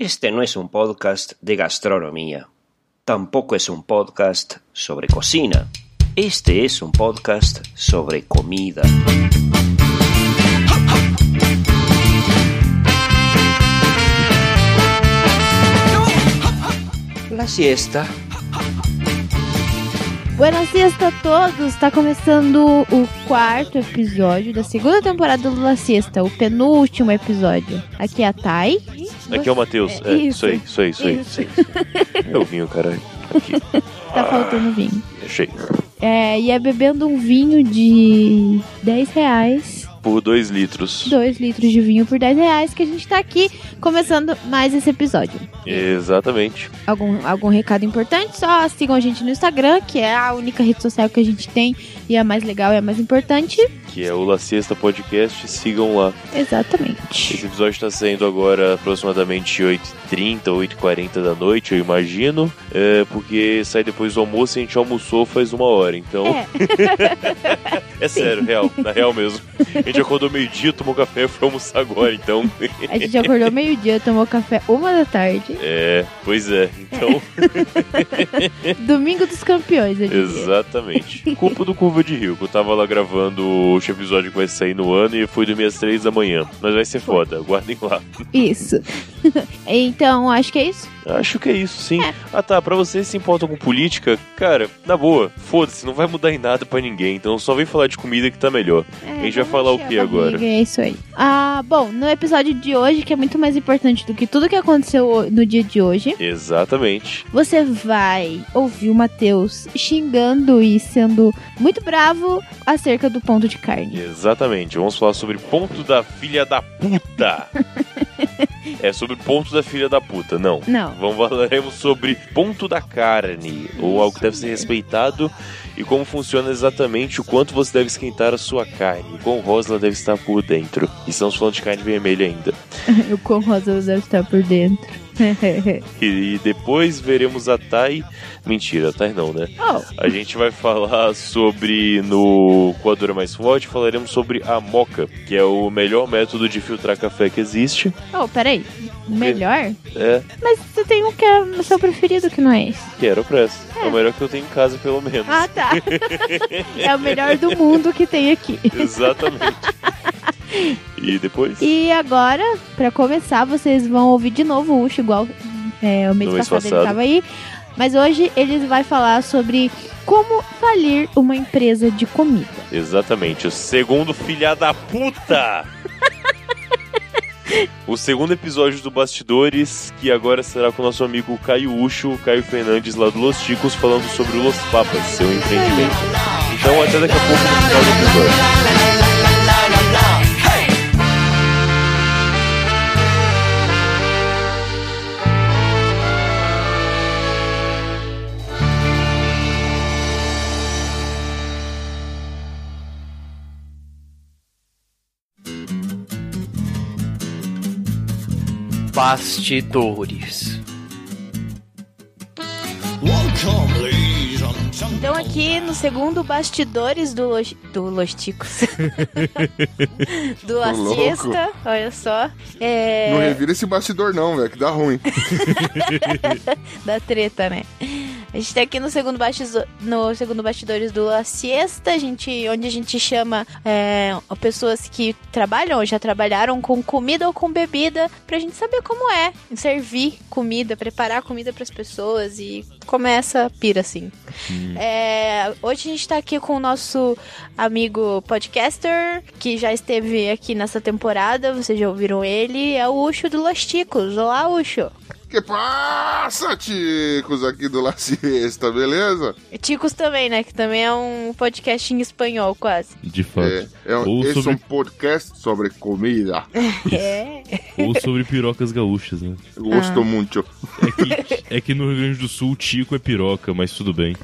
Este no es un podcast de gastronomía. Tampoco es un podcast sobre cocina. Este es un podcast sobre comida. La siesta. Buenas siesta a todos! Está começando o quarto episódio da segunda temporada do La Siesta, o penúltimo episódio. Aqui é a Thay. Aqui é o Matheus. É, isso aí, isso aí, isso aí. Isso aí. É o vinho, caralho. Aqui. Tá faltando vinho. Achei. É, e é bebendo um vinho de 10 reais. Por dois litros. 2 litros de vinho por 10 reais que a gente tá aqui começando mais esse episódio. Exatamente. Algum, algum recado importante? Só sigam a gente no Instagram, que é a única rede social que a gente tem e a mais legal e a mais importante. Que é o La Siesta Podcast. Sigam lá. Exatamente. Esse episódio está saindo agora aproximadamente 8h30, 8h40 da noite, eu imagino. É, porque sai depois do almoço e a gente almoçou faz uma hora. Então, É, é, sério, real. Na real mesmo. A gente acordou meio-dia, tomou café e foi almoçar agora. Então, a gente acordou meio-dia, tomou café uma da tarde. é. Pois é. Então, Domingo dos campeões, eu diria. Exatamente. Culpa do Curva de Rio, que eu tava lá gravando o último episódio que vai sair no ano e fui dormir às três da manhã. Mas vai ser foda, aguardem lá. Isso. então, acho que é isso. Acho que é isso, sim. Ah tá, pra vocês que se importam com política, cara, na boa, foda-se, não vai mudar em nada pra ninguém, então só vem falar de comida que tá melhor. É, A gente vai falar o que agora? É isso aí. Ah, bom, no episódio de hoje, que é muito mais importante do que tudo que aconteceu no dia de hoje, Exatamente. você vai ouvir o Matheus xingando e sendo muito bravo acerca do ponto de carne. Exatamente. Vamos falar sobre ponto da filha da puta. é sobre ponto da filha da puta, não. Não. Vamos falaremos sobre ponto da carne, ou algo que deve ser respeitado, e como funciona exatamente o quanto você deve esquentar a sua carne, quão rosa ela deve estar por dentro. E estamos falando de carne vermelha ainda. o quão rosa deve estar por dentro. E, depois veremos a Thay. Mentira, a Thay não, né? oh, A gente vai falar sobre no Coadora Mais Forte, falaremos sobre a moca, que é o melhor método de filtrar café que existe. oh, peraí. Melhor? É, Mas você tem um que é o seu preferido que não é esse. que era o Press. É o melhor que eu tenho em casa, pelo menos. Ah, tá. é o melhor do mundo que tem aqui. Exatamente. E depois? E agora, pra começar, vocês vão ouvir de novo o Ucho, igual é, o mês No mês passado, ele passado. tava aí. Mas hoje ele vai falar sobre como falir uma empresa de comida. Exatamente, o segundo filha da puta! O segundo episódio do Bastidores, que agora será com o nosso amigo Caio Ucho, Caio Fernandes lá do Los Ticos, falando sobre o Los Papas, seu empreendimento. Então até daqui a pouco no final do episódio. Bastidores. Então aqui no segundo bastidores do Los, do Los Ticos. do louco. Siesta, olha só. É, Não revira esse bastidor não, velho, que dá ruim. da treta, né? A gente tá aqui no segundo, no segundo bastidores do La Siesta, a gente, onde a gente chama é, pessoas que trabalham ou já trabalharam com comida ou com bebida pra gente saber como é servir comida, preparar comida pras pessoas e começa a pira assim. É, hoje a gente tá aqui com o nosso amigo podcaster, que já esteve aqui nessa temporada, vocês já ouviram ele, é o Ucho do Los Ticos. Olá, Ucho! Que passa, ticos, aqui do La Siesta, beleza? Ticos também, né? Que também é um podcast em espanhol, quase. De fato. É, é um, esse é sobre- um podcast sobre comida. É. Ou sobre pirocas gaúchas, né? Eu gosto Ah. muito. É que, é que no Rio Grande do Sul, tico é piroca, mas tudo bem.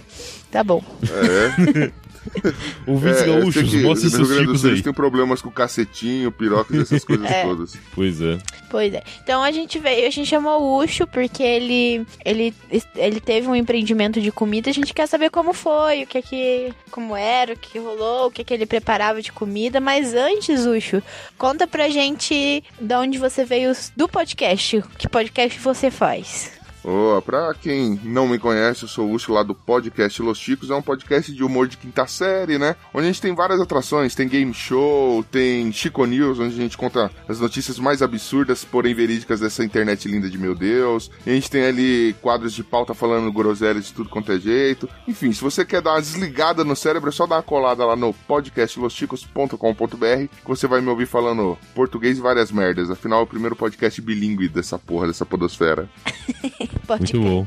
Tá bom. É. Ouvintes É, gaúchos, que mostre no seus chicos aí. eles têm problemas com cacetinho, pirocas, essas coisas É. todas. Pois é. Pois é. Então a gente veio, a gente chamou o Ucho porque ele, ele, ele teve um empreendimento de comida. A gente quer saber como foi, o que que, como era, o que rolou, o que que ele preparava de comida. Mas antes, Ucho, conta pra gente de onde você veio do podcast. Que podcast você faz? Ô, pra quem não me conhece, eu sou o Ucho lá do podcast Los Chicos. É um podcast de humor de quinta série, né? Onde a gente tem várias atrações. Tem game show, tem Chico News, onde a gente conta as notícias mais absurdas, porém verídicas dessa internet linda de meu Deus. A gente tem ali quadros de pauta falando groselhas de tudo quanto é jeito. Enfim, se você quer dar uma desligada no cérebro, é só dar uma colada lá no podcastlosticos.com.br que você vai me ouvir falando português e várias merdas. Afinal, é o primeiro podcast bilíngue dessa porra, dessa podosfera. Podcast. Muito bom.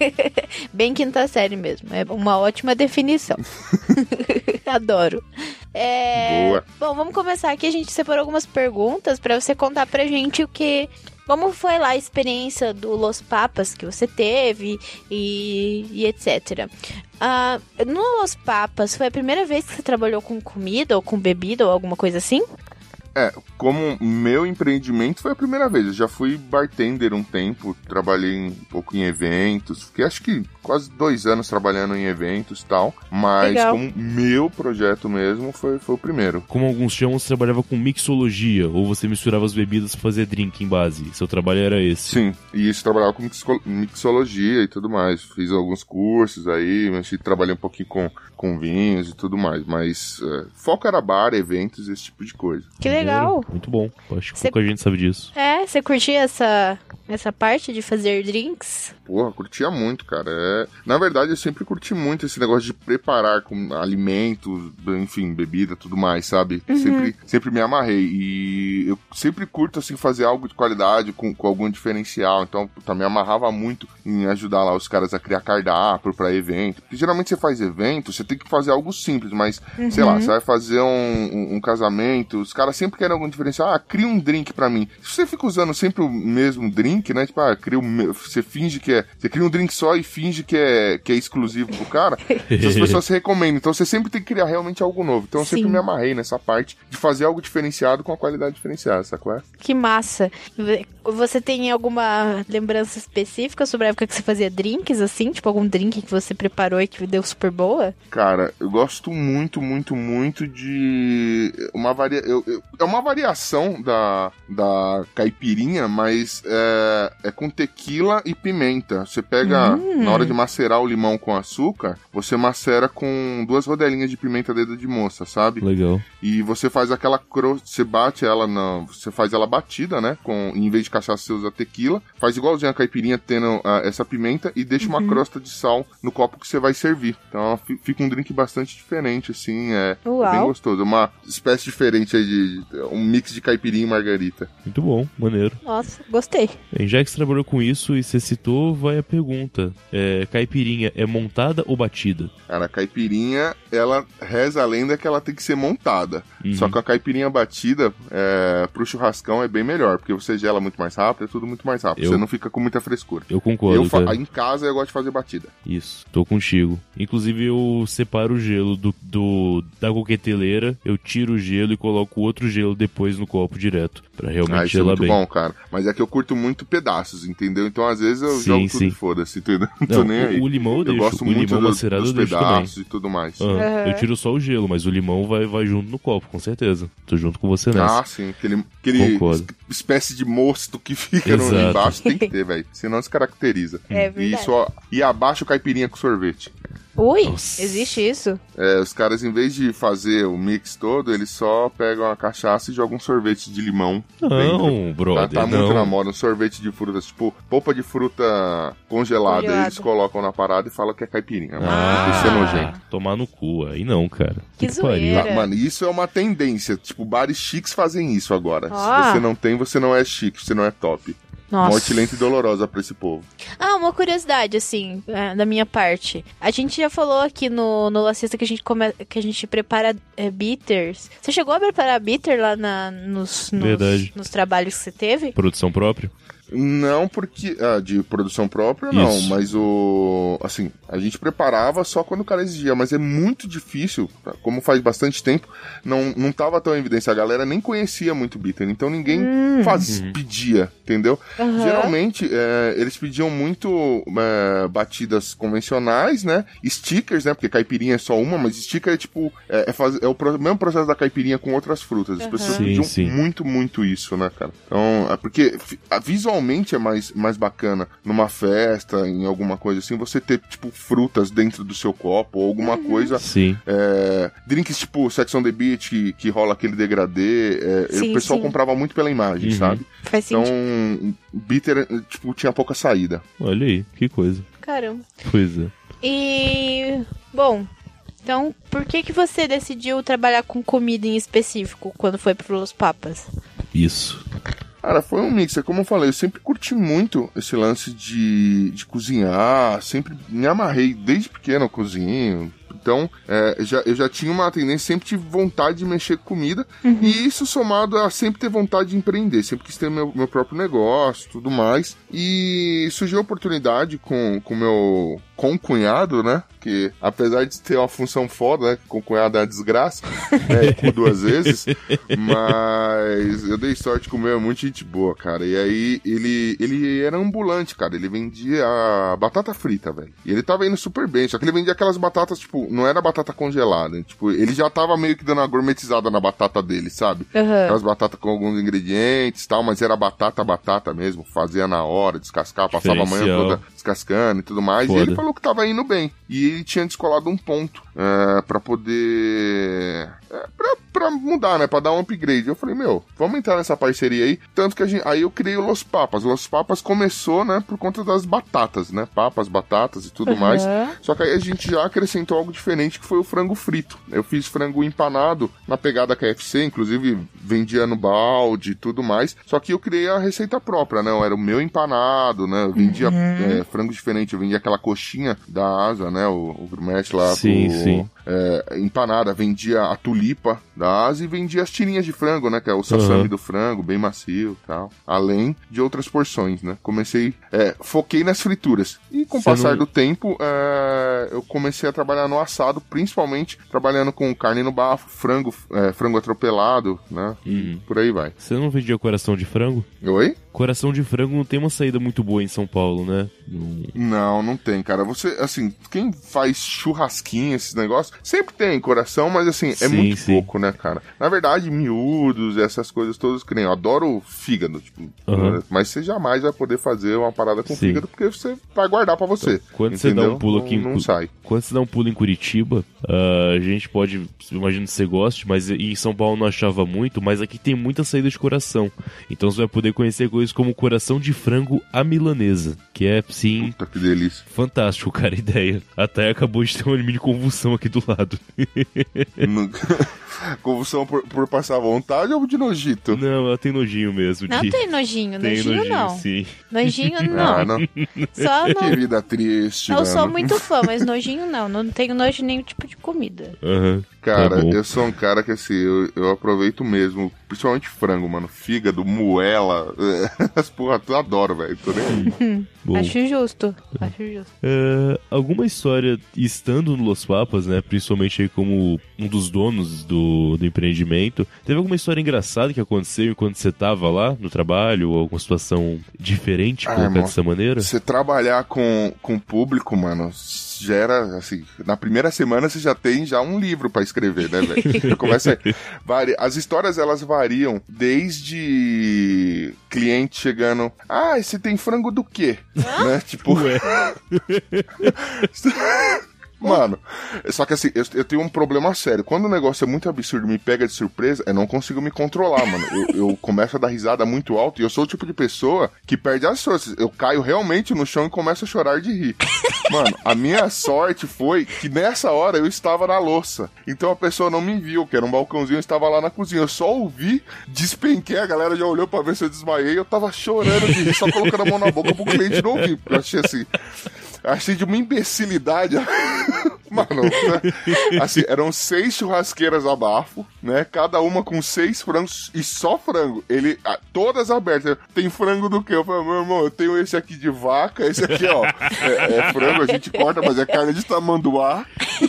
Bem quinta série mesmo. É uma ótima definição. Adoro. É... Boa. Bom, vamos começar aqui. A gente separou algumas perguntas pra você contar pra gente o que. Como foi lá a experiência do Los Papas que você teve e, e etc. Ah, no Los Papas, foi a primeira vez que você trabalhou com comida ou com bebida ou alguma coisa assim? É, como meu empreendimento foi a primeira vez. Eu já fui bartender um tempo, trabalhei um pouco em eventos, fiquei acho que quase dois anos trabalhando em eventos e tal. Mas Legal. como meu projeto mesmo foi, foi o primeiro. Como alguns chamam, você trabalhava com mixologia, ou você misturava as bebidas pra fazer drink em base. Seu trabalho era esse. Sim, e isso trabalhava com mixo- mixologia e tudo mais. Fiz alguns cursos aí, mas trabalhei um pouquinho com, com vinhos e tudo mais. Mas é, foco era bar, eventos, esse tipo de coisa. Que legal. Muito bom. Acho que Você- pouca gente sabe disso. É, você curtia essa, essa parte de fazer drinks? Porra, curtia muito, cara. É... Na verdade, eu sempre curti muito esse negócio de preparar com alimentos, enfim, bebida, tudo mais, sabe? Sempre, sempre me amarrei. E eu sempre curto, assim, fazer algo de qualidade com, com algum diferencial. Então, puta, me amarrava muito em ajudar lá os caras a criar cardápio pra evento. Porque geralmente você faz evento, você tem que fazer algo simples, mas, sei lá, você vai fazer um, um- um casamento, os caras sempre querem algum diferencial. Ah, cria um drink pra mim. Se você fica usando sempre o mesmo drink, né? Tipo, ah, cria o me- você finge que é. Você cria um drink só e finge que é, que é exclusivo pro cara, as pessoas se recomendam. Então você sempre tem que criar realmente algo novo. Então eu sempre Sim. me amarrei nessa parte de fazer algo diferenciado com a qualidade diferenciada, sacou? É? Que massa. Você tem alguma lembrança específica sobre a época que você fazia drinks, assim? Tipo, algum drink que você preparou e que deu super boa? Cara, eu gosto muito, muito, muito de uma varia... eu- eu- é uma variação da, da caipirinha, mas é, é com tequila e pimenta. Você pega, Hum. na hora de macerar o limão com açúcar, você macera com duas rodelinhas de pimenta dedo de moça, sabe? Legal. E você faz aquela crosta, você bate ela na, você faz ela batida, né? Com em vez de cachaça você usa tequila, faz igualzinho a caipirinha tendo ah, essa pimenta e deixa uma crosta de sal no copo que você vai servir. Então fi- fica um drink bastante diferente assim, é, é Uau. bem gostoso, uma espécie diferente aí de, de- um mix de caipirinha e margarita. Muito bom, maneiro. Nossa, gostei. Bem, já que você trabalhou com isso e você citou, vai a pergunta. É, caipirinha é montada ou batida? Cara, a caipirinha, ela reza a lenda que ela tem que ser montada. Uhum. Só que a caipirinha batida, é, pro churrascão é bem melhor, porque você gela muito mais rápido, é tudo muito mais rápido. Eu- Você não fica com muita frescura. Eu concordo, eu fa- cara. Em casa eu gosto de fazer batida. Isso, tô contigo. Inclusive eu separo o gelo do, do- da coqueteleira, eu tiro o gelo e coloco outro gelo depois no copo direto, pra realmente Ah, isso é gelar muito bem. bom, cara. Mas é que eu curto muito pedaços, entendeu? Então às vezes eu Sim, jogo tudo sim. e foda-se, entendeu? Não tô nem aí. o, o limão eu eu deixo, gosto o muito limão do- macerado dos eu deixo também. pedaços e tudo mais. Ah, Aham. Eu tiro só o gelo, mas o limão vai, vai junto no copo, com certeza. Tô junto com você nessa. Ah, sim, aquele, aquele Concordo. espécie de mosto que fica no embaixo tem que ter, velho. Senão descaracteriza. É E verdade. isso, ó, e abaixo caipirinha com sorvete. Ui, Nossa. existe isso? É, os caras, em vez de fazer o mix todo, eles só pegam a cachaça e jogam um sorvete de limão. dentro. Não, Tá, brother, tá não. muito na moda, um sorvete de frutas, tipo, polpa de fruta congelada. Congelada. Eles colocam na parada e falam que é caipirinha. Ah, Isso é nojento. tomar no cu. Aí não, cara. Que zoeira. Tá, mano, isso é uma tendência. Tipo, bares chiques fazem isso agora. Ah. Se você não tem, você não é chique, você não é top. Nossa. Morte lenta e dolorosa pra esse povo. Ah, uma curiosidade, assim, é, da minha parte. A gente já falou aqui no, no Lacista que a gente, come, que a gente prepara é, bitters. Você chegou a preparar bitter lá na, nos, nos, Verdade. nos trabalhos que você teve? Produção própria? Não porque. Ah, de produção própria, não. Isso. Mas o. Assim, a gente preparava só quando o cara exigia. Mas é muito difícil, como faz bastante tempo, não, não tava tão em evidência. A galera nem conhecia muito bitter. Então ninguém faz, pedia, entendeu? Aham. Geralmente, é, eles pediam muito é, batidas convencionais, né? Stickers, né? Porque caipirinha é só uma, mas sticker é tipo. É, é, faz- é o pro- mesmo processo da caipirinha com outras frutas. As pessoas Sim, pediam sim. muito, muito isso, né, cara? Então, é porque a- visualmente é mais, mais bacana numa festa, em alguma coisa assim, você ter, tipo, frutas dentro do seu copo ou alguma coisa. Sim. É, drinks tipo Sex on the Beach, que, que rola aquele degradê. é, Sim, o pessoal sim. comprava muito pela imagem, Uhum. sabe? Faz Então, sentido. bitter, tipo, tinha pouca saída. Olha aí, que coisa. Caramba. Pois é. E. Bom. Então, por que que você decidiu trabalhar com comida em específico quando foi pro Los Papas? Isso. Cara, foi um mix. É como eu falei, eu sempre curti muito esse lance de, de cozinhar. Sempre me amarrei desde pequeno eu cozinho. Então, é, eu já, eu já tinha uma tendência, sempre tive vontade de mexer com comida. E isso somado a sempre ter vontade de empreender. Sempre quis ter meu, meu próprio negócio, tudo mais. E surgiu a oportunidade com o meu concunhado, né? Que apesar de ter uma função foda, né? Concunhado é uma desgraça, né? Por duas vezes. Mas eu dei sorte com o meu, é muito gente boa, cara. E aí ele, ele era ambulante, cara. Ele vendia batata frita, velho. E ele tava indo super bem. Só que ele vendia aquelas batatas, tipo, não era batata congelada. Tipo, ele já tava meio que dando uma gourmetizada na batata dele, sabe? Aham. Aquelas batatas com alguns ingredientes e tal, mas era batata, batata mesmo. Fazia na hora, descascar, passava a manhã toda descascando e tudo mais. Foda. E ele falou que tava indo bem. E ele tinha descolado um ponto é, para poder. É, pra, pra mudar, né? Pra dar um upgrade. Eu falei, meu, vamos entrar nessa parceria aí. Tanto que a gente, aí eu criei o Los Papas. O Los Papas começou, né, por conta das batatas, né? Papas, batatas e tudo Aham. mais. Só que aí a gente já acrescentou algo diferente que foi o frango frito. Eu fiz frango empanado na pegada KFC, inclusive vendia no balde e tudo mais. Só que eu criei a receita própria, né? Era o meu empanado, né? Eu vendia é, frango diferente, eu vendia aquela coxinha da asa, né? O, o gourmet lá. Sim, o- sim. é, empanada, vendia a tulipa da asa e vendia as tirinhas de frango, né? Que é o sassami Uhum. do frango, bem macio e tal. Além de outras porções, né? Comecei, é, foquei nas frituras. E com o passar não- do tempo, é, eu comecei a trabalhar no assado, principalmente trabalhando com carne no bafo, frango, é, frango atropelado, né? Uhum. Por aí vai. Você não vendia coração de frango? Oi? Coração de frango não tem uma saída muito boa em São Paulo, né? Não, não tem, cara. Você, assim, quem faz churrasquinho, esses negócios, sempre tem coração, mas assim, é Sim, muito sim. pouco, né, cara? Na verdade, miúdos, essas coisas todas que nem eu adoro fígado, tipo, né? mas você jamais vai poder fazer uma parada com Sim. fígado porque você vai guardar pra você. Quando você dá entendeu? um pulo Não- aqui em não, Cu- sai. Quando você dá um pulo em Curitiba, ah, a gente pode, imagino que você goste, mas em São Paulo não achava muito, mas aqui tem muita saída de coração. Então você vai poder conhecer coisas como coração de frango à milanesa, que é, sim, Puta que delícia. fantástico, cara, a ideia. Até acabou de ter uma mini convulsão aqui do lado. Convulsão por, por passar vontade ou de nojito? Não, ela tem nojinho mesmo. Não de... tem nojinho, tem nojinho, nojinho, não. sim. Nojinho Ah, não. não. Só Que não. vida triste, Eu sou mano. muito fã, mas nojinho não. Não tenho nojo de nenhum tipo de comida. Aham. Cara, Tá bom. eu sou um cara que assim, eu, eu aproveito mesmo, principalmente frango, mano. Fígado, moela, as porra, eu adoro, velho. Tô nem aí. Bom. Acho justo. Acho justo. É, alguma história estando no Los Papas, né? Principalmente aí como um dos donos do, do empreendimento. Teve alguma história engraçada que aconteceu enquanto você tava lá no trabalho? Ou alguma situação diferente, Ah, colocar irmão, dessa maneira? Você trabalhar com, com o público, mano, gera, assim, na primeira semana você já tem já um livro pra escrever, né, velho? Começa vari... As histórias, elas variam desde cliente chegando, ah, você tem frango do quê? Né? Tipo, Ué. Mano, só que assim, eu, eu, tenho um problema sério. Quando o negócio é muito absurdo e me pega de surpresa, eu não consigo me controlar, mano. Eu, eu começo a dar risada muito alto e eu sou o tipo de pessoa que perde as forças. Eu caio realmente no chão e começo a chorar de rir. Mano, a minha sorte foi que nessa hora eu estava na louça. Então a pessoa não me viu, que era um balcãozinho, eu estava lá na cozinha. Eu só ouvi, despenquei, a galera já olhou pra ver se eu desmaiei. Eu tava chorando de rir, só colocando a mão na boca pro cliente não ouvir. Porque eu achei assim. Achei de uma imbecilidade. Mano, né? assim, eram seis churrasqueiras a bafo, né? Cada uma com seis frangos e só frango. Ele, todas abertas. Tem frango do que? Eu falei, meu irmão, eu tenho esse aqui de vaca, esse aqui, ó. É, é frango, a gente corta, mas é carne de tamanduá.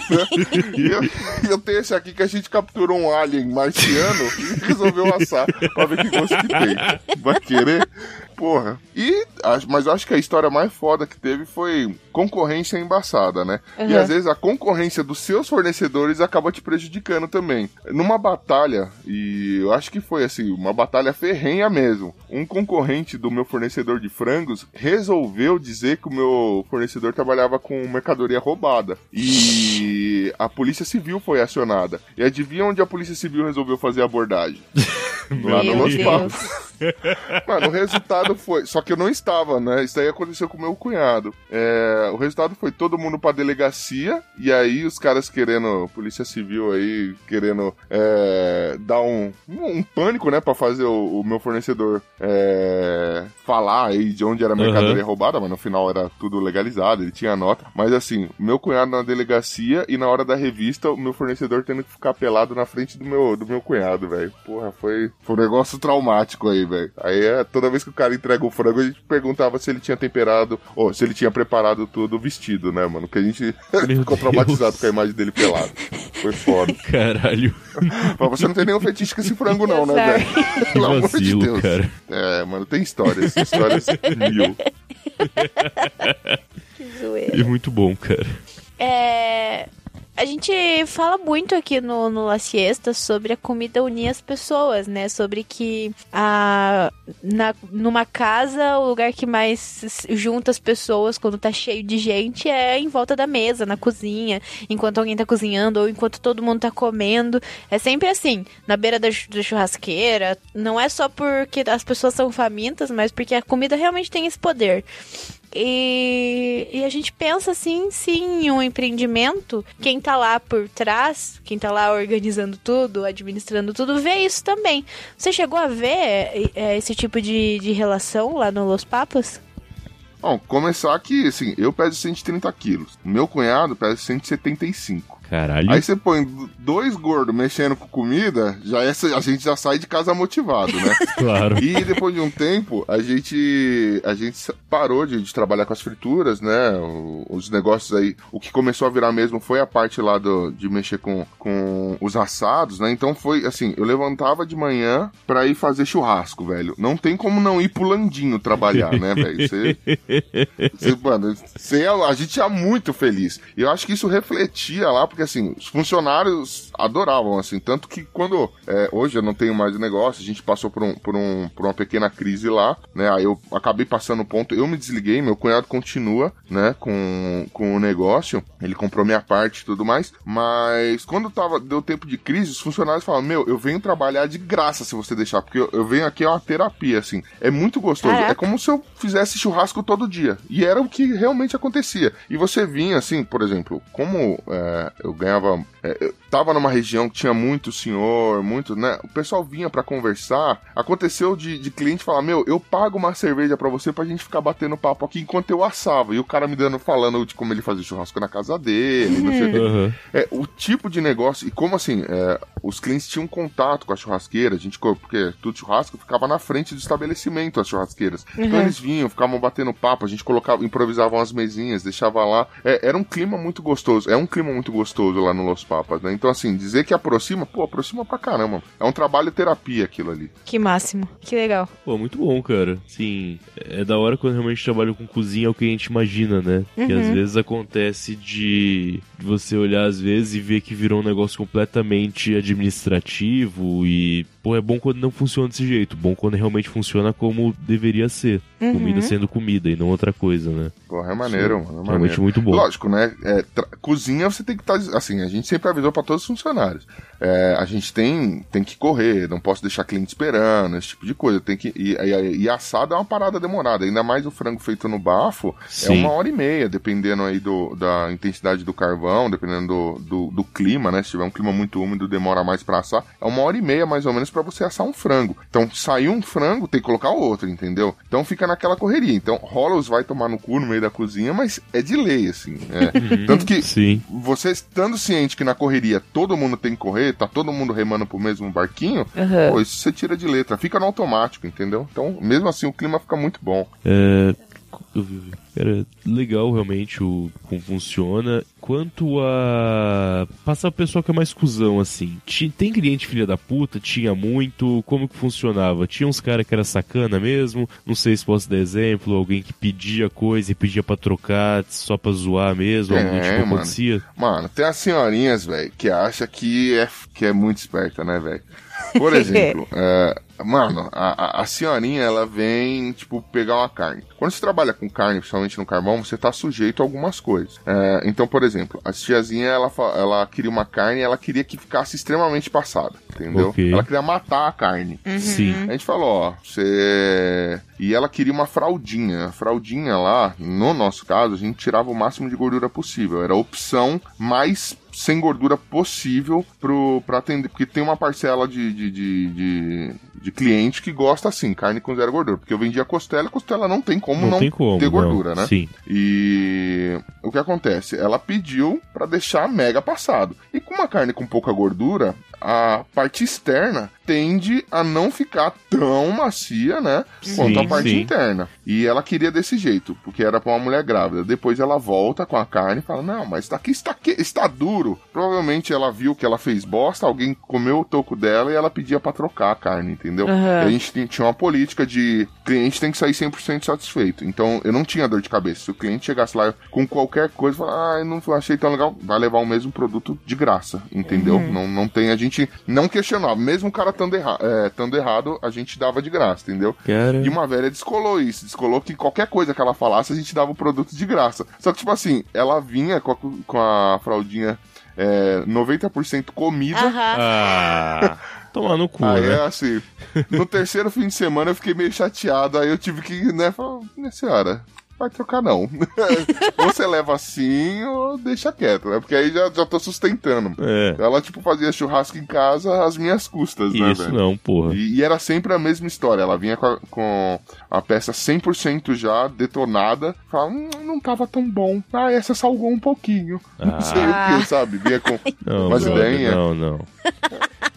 Né? E eu, eu, tenho esse aqui que a gente capturou um alien marciano e resolveu assar pra ver que gosto que tem. Vai querer? Porra. E, mas eu acho que a história mais foda que teve foi concorrência embaçada, né? Uhum. E às vezes a concorrência dos seus fornecedores acaba te prejudicando também. Numa batalha, e eu acho que foi assim, uma batalha ferrenha mesmo. Um concorrente do meu fornecedor de frangos resolveu dizer que o meu fornecedor trabalhava com mercadoria roubada. E a polícia civil foi acionada. E adivinha onde a polícia civil resolveu fazer a abordagem? Lá no Los Papos. Mano, o resultado foi. Só que eu não estava, né? Isso aí aconteceu com o meu cunhado. É... O resultado foi todo mundo pra delegacia. E aí os caras querendo. Polícia Civil aí, querendo é... dar um, um pânico, né? Pra fazer o, o meu fornecedor é... falar aí de onde era a mercadoria uhum. roubada. Mas no final era tudo legalizado, ele tinha nota. Mas assim, meu cunhado na delegacia e na hora da revista, o meu fornecedor tendo que ficar pelado na frente do meu, do meu cunhado, velho. Porra, foi, foi um negócio traumático aí, velho. Aí é, toda vez que o cara entrega o frango, a gente perguntava se ele tinha temperado, ou se ele tinha preparado tudo vestido, né, mano? Que a gente ficou traumatizado com a imagem dele pelado. Foi foda. Caralho. Mas você não tem nenhum fetiche com esse frango, não, né, velho? Pelo amor de Deus. Cara. É, mano, tem histórias. Histórias mil. Que zoeira. E muito bom, cara. É. A gente fala muito aqui no, no La Siesta sobre a comida unir as pessoas, né? Sobre que a, na, numa casa, o lugar que mais junta as pessoas quando tá cheio de gente é em volta da mesa, na cozinha, enquanto alguém tá cozinhando ou enquanto todo mundo tá comendo. É sempre assim, na beira da, da churrasqueira. Não é só porque as pessoas são famintas, mas porque a comida realmente tem esse poder. E, e, a gente pensa assim, sim, em um empreendimento. Quem tá lá por trás, quem tá lá organizando tudo, administrando tudo, vê isso também. Você chegou a ver é, é esse tipo de, de relação lá no Los Papas? Bom, começar que, assim, eu peso 130 quilos. Meu cunhado pesa 175. Caralho. Aí você põe dois gordos mexendo com comida, já é, a gente já sai de casa motivado, né? claro. E depois de um tempo, a gente a gente parou de, de trabalhar com as frituras, né? os negócios aí, o que começou a virar mesmo foi a parte lá do, de mexer com, com os assados, né? Então foi assim, eu levantava de manhã pra ir fazer churrasco, velho. Não tem como não ir pro Landinho trabalhar, né, velho? Você, você, mano, você, a gente é muito feliz. E eu acho que isso refletia lá, porque assim, os funcionários adoravam, assim, tanto que quando é, hoje eu não tenho mais negócio, a gente passou por, um, por, um, por uma pequena crise lá, né? Aí eu acabei passando o ponto, eu me desliguei, meu cunhado continua, né, com, com o negócio, ele comprou minha parte e tudo mais, mas quando tava, deu tempo de crise, os funcionários falaram, meu, eu venho trabalhar de graça se você deixar, porque eu, eu venho aqui é uma terapia, assim, é muito gostoso, Caraca. é como se eu fizesse churrasco todo dia, e era o que realmente acontecia, e você vinha, assim, por exemplo, como é, eu ganhava. É, eu tava numa região que tinha muito senhor, muito, né? O pessoal vinha para conversar. Aconteceu de, de cliente falar: Meu, eu pago uma cerveja para você pra gente ficar batendo papo aqui enquanto eu assava. E o cara me dando, falando de como ele fazia churrasco na casa dele, não sei o quê. Uhum. É, o tipo de negócio, e como assim, é, os clientes tinham contato com a churrasqueira, a gente, porque tudo churrasco ficava na frente do estabelecimento, as churrasqueiras. Então uhum. Então eles vinham, ficavam batendo papo, a gente colocava, improvisavam as mesinhas, deixava lá. É, era um clima muito gostoso, é um clima muito gostoso gostoso lá no Los Papas, né? Então, assim, dizer que aproxima, pô, aproxima pra caramba. É um trabalho terapia aquilo ali. Que máximo. Que legal. Pô, muito bom, cara. Sim, é da hora quando realmente trabalha com cozinha, é o que a gente imagina, né? Uhum. Que às vezes acontece de você olhar às vezes e ver que virou um negócio completamente administrativo e pô, é bom quando não funciona desse jeito. Bom quando realmente funciona como deveria ser. Uhum. Comida sendo comida e não outra coisa, né? Porra, é maneiro, mano. É Realmente maneiro. muito bom. Lógico, né? É, tra- cozinha você tem que estar. assim, a gente sempre avisou pra todos os funcionários. É, a gente tem, tem que correr, não posso deixar cliente esperando, esse tipo de coisa. Tem que, e, e, e assado é uma parada demorada. Ainda mais o frango feito no bafo é Sim. uma hora e meia, dependendo aí do, da intensidade do carvão, dependendo do, do, do clima, né? Se tiver um clima muito úmido, demora mais pra assar. É uma hora e meia, mais ou menos, pra você assar um frango. Então, saiu um frango, tem que colocar outro, entendeu? Então fica naquela correria. Então, Hollows vai tomar no cu no meio da cozinha, mas é de lei, assim. é. Tanto que Sim. você estando ciente que na correria todo mundo tem que correr, tá todo mundo remando pro mesmo barquinho, Aham. pô, isso você tira de letra, fica no automático, entendeu? Então, mesmo assim, o clima fica muito bom. É, Era legal realmente o como funciona. Quanto a passar o pessoal que é mais cuzão, assim. Tem cliente filha da puta? Tinha muito. Como que funcionava? Tinha uns caras que era sacana mesmo. Não sei se posso dar exemplo. Alguém que pedia coisa e pedia pra trocar só pra zoar mesmo. É, algum tipo mano. acontecia. Mano, tem as senhorinhas, velho, que acha que é, que é muito esperta, né, velho? Por exemplo, é, mano, a, a- a senhorinha, ela vem, tipo, pegar uma carne. Quando você trabalha com carne, principalmente no carvão, você tá sujeito a algumas coisas. É, então, por exemplo, a tiazinha, ela, ela queria uma carne e ela queria que ficasse extremamente passada, entendeu? Ok. Ela queria matar a carne. Sim. A gente falou, ó, você. E ela queria uma fraldinha. A fraldinha lá, no nosso caso, a gente tirava o máximo de gordura possível. Era a opção mais sem gordura possível pro, pra atender. Porque tem uma parcela de, de, de, de, de cliente que gosta assim, carne com zero gordura. Porque eu vendia costela, costela não tem como Não, não, tem como. ter não. gordura, né? Sim. E o que acontece? Ela pediu pra deixar mega passado. E com uma carne com pouca gordura, a parte externa tende a não ficar tão macia, né? quanto a Sim, parte sim. interna. E ela queria desse jeito, porque era pra uma mulher grávida. Depois ela volta com a carne e fala: Não, mas tá aqui está, que- está duro. Provavelmente ela viu que ela fez bosta, alguém comeu o toco dela e ela pedia pra trocar a carne, entendeu? E a gente tinha- tinha uma política de cliente tem que sair 100% satisfeito. Então eu não tinha dor de cabeça. Se o cliente chegasse lá com qualquer coisa, falar, ah, eu não achei tão legal, vai levar o mesmo produto de graça, entendeu? Não, não tem, a gente não questionava. Mesmo o cara estando erra é, tando errado, a gente dava de graça, entendeu? Cara. E uma velha descolou isso, descolou que qualquer coisa que ela falasse, a gente dava o produto de graça. Só que, tipo assim, ela vinha com a, com a fraldinha é, 90% comida. Aham. Ah, tomar no cu, Aí né? é assim, no terceiro fim de semana eu fiquei meio chateado, aí eu tive que, né, falar, minha senhora, vai trocar não. Você leva assim ou deixa quieto, né? Porque aí já, já tô sustentando. É. Ela, tipo, fazia churrasco em casa às minhas custas, né, Isso velho? não, porra. E, e era sempre a mesma história. Ela vinha com a, com a peça 100% já detonada. Falava, hum, não tava tão bom. Ah, essa salgou um pouquinho. Não sei o Ah. que, sabe? Vinha com Não, umas brother, ideinhas. não, não.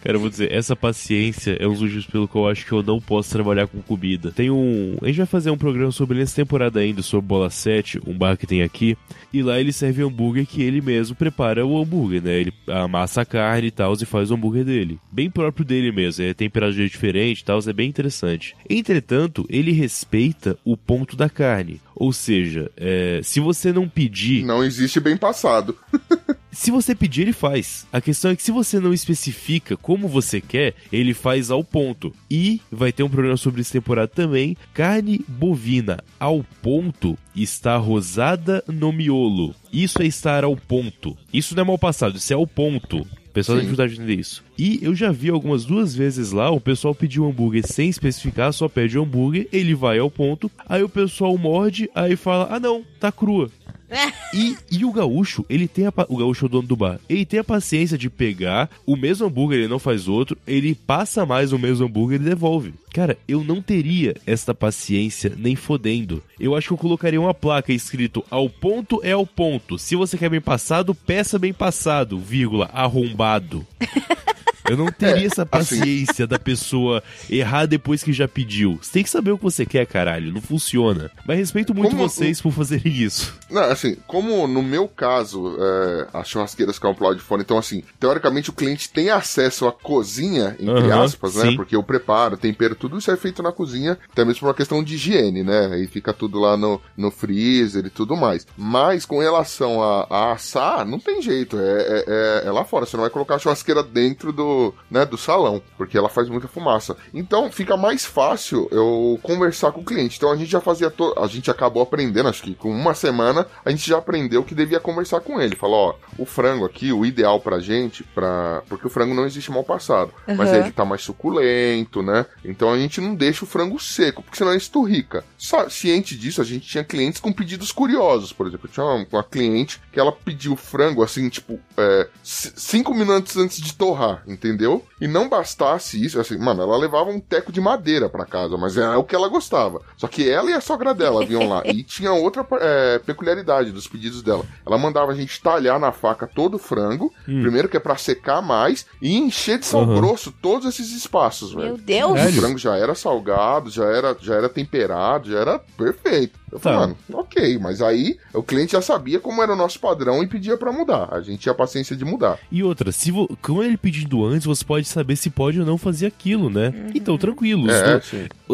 Cara, eu vou dizer, essa paciência é um dos motivos pelo qual eu acho que eu não posso trabalhar com comida. Tem um. A gente vai fazer um programa sobre ele nessa temporada ainda, sobre Bola 7, um bar que tem aqui. E lá ele serve hambúrguer que ele mesmo prepara o hambúrguer, né? Ele amassa a carne e tal e faz o hambúrguer dele. Bem próprio dele mesmo, é jeito diferente e tal, é bem interessante. Entretanto, ele respeita o ponto da carne. Ou seja, é, se você não pedir. Não existe bem passado. Se você pedir, ele faz. A questão é que se você não especifica como você quer, ele faz ao ponto. E vai ter um programa sobre essa temporada também. Carne bovina ao ponto está rosada no miolo. Isso é estar ao ponto. Isso não é mal passado, isso é ao ponto. O pessoal tem Sim. dificuldade de entender isso. E eu já vi algumas duas vezes lá, o pessoal pediu hambúrguer sem especificar, só pede o hambúrguer, ele vai ao ponto, aí o pessoal morde, aí fala, ah não, tá crua. E, e o gaúcho, ele tem a, o gaúcho é o dono do bar, ele tem a paciência de pegar o mesmo hambúrguer, ele não faz outro, ele passa mais o mesmo hambúrguer e devolve. Cara, eu não teria esta paciência nem fodendo. Eu acho que eu colocaria uma placa escrito ao ponto é ao ponto. Se você quer bem passado, peça bem passado, vírgula, arrombado. Eu não teria É, essa paciência da pessoa errar depois que já pediu. Você tem que saber o que você quer, caralho. Não funciona. Mas respeito muito Como- vocês por fazerem isso. Não, assim, como no meu caso, é, as churrasqueiras ficam pro lado de fora, então assim, teoricamente o cliente tem acesso à cozinha, entre aspas, né? sim. Porque o preparo, tempero, tudo isso é feito na cozinha, até mesmo por uma questão de higiene, né? Aí fica tudo lá no, no freezer e tudo mais. Mas com relação a, a assar, não tem jeito, é, é, é- é lá fora. Você não vai colocar a churrasqueira dentro do, do, né, do salão, porque ela faz muita fumaça. Então fica mais fácil eu conversar com o cliente. Então a gente já fazia, to... a gente acabou aprendendo, acho que com uma semana a gente já aprendeu que devia conversar com ele. Falou, ó, o frango aqui, o ideal pra gente, pra... porque o frango não existe mal passado, uhum. mas ele tá mais suculento, né? Então a gente não deixa o frango seco, porque senão é esturrica. Só, ciente disso, a gente tinha clientes com pedidos curiosos, por exemplo, eu tinha uma, uma cliente que ela pediu frango assim, tipo, é, cinco minutos antes de torrar, entendeu? E não bastasse isso, assim, mano, ela levava um teco de madeira para casa, mas é o que ela gostava. Só que ela e a sogra dela vinham lá. E tinha outra é, peculiaridade dos pedidos dela. Ela mandava a gente talhar na faca todo o frango, hum. primeiro que é para secar mais, e encher de sal uhum. grosso todos esses espaços, velho. Meu Deus! O frango já era salgado, já era, já era temperado, já era perfeito. Eu falei, tá. mano, ok, mas aí o cliente já sabia como era o nosso padrão e pedia para mudar. A gente tinha paciência de mudar. E outra, se vo... com ele pedindo antes, você pode saber se pode ou não fazer aquilo, né? Uhum. Então, tranquilo. É.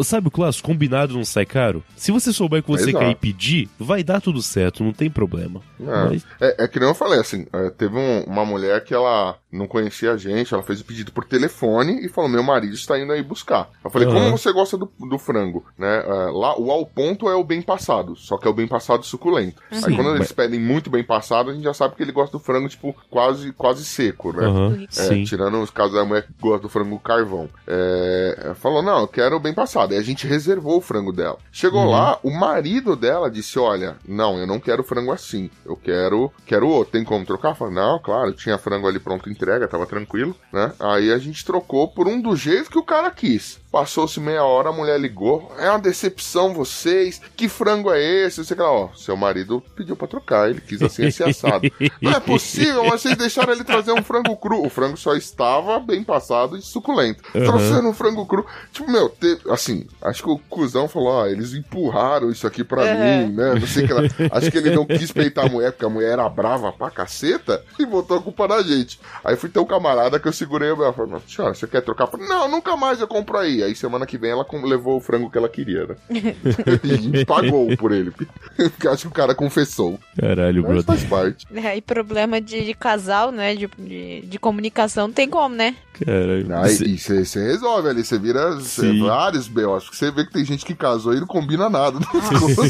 Sabe o clássico? Combinado não sai caro? Se você souber que você Exato. quer ir pedir, vai dar tudo certo, não tem problema. É, mas... é, é que nem eu falei, assim, é, teve um, uma mulher que ela não conhecia a gente, ela fez o pedido por telefone e falou: Meu marido está indo aí buscar. Eu falei: uhum. Como você gosta do, do frango? Né? É, lá, o ao ponto é o bem passado, só que é o bem passado suculento. Sim, aí quando mas... eles pedem muito bem passado, a gente já sabe que ele gosta do frango, tipo, quase, quase seco, né? Uhum. É, tirando os casos da mulher que gosta do frango carvão. É, falou: Não, eu quero o bem passado. E a gente reservou o frango dela. Chegou uhum. lá, o marido dela disse: Olha, não, eu não quero frango assim. Eu quero, quero outro. Tem como trocar? Eu falei, não, claro, tinha frango ali pronto em entrega, tava tranquilo, né? Aí a gente trocou por um do jeito que o cara quis. Passou-se meia hora, a mulher ligou. É uma decepção vocês. Que frango é esse? Você fala, ó, seu marido pediu pra trocar, ele quis assim esse assado. Não é possível, mas vocês deixaram ele trazer um frango cru. O frango só estava bem passado e suculento. Uhum. Trouxeram um frango cru. Tipo, meu, te... assim, acho que o cuzão falou, ó, eles empurraram isso aqui pra é. mim, né? Não sei que ela... Acho que ele não quis peitar a mulher, porque a mulher era brava pra caceta e botou a culpa na gente. Aí fui ter um camarada que eu segurei o meu. Falei, senhora, você quer trocar? Falei, não, nunca mais eu compro aí. Aí semana que vem ela levou o frango que ela queria, né? e pagou por ele. Porque acho que o cara confessou. Caralho, Mas brother. faz parte. É, e problema de, de casal, né? De, de, de, comunicação não tem como, né? Caralho. Ah, e você resolve ali, você vira cê, vários B.O. Acho que você vê que tem gente que casou e não combina nada.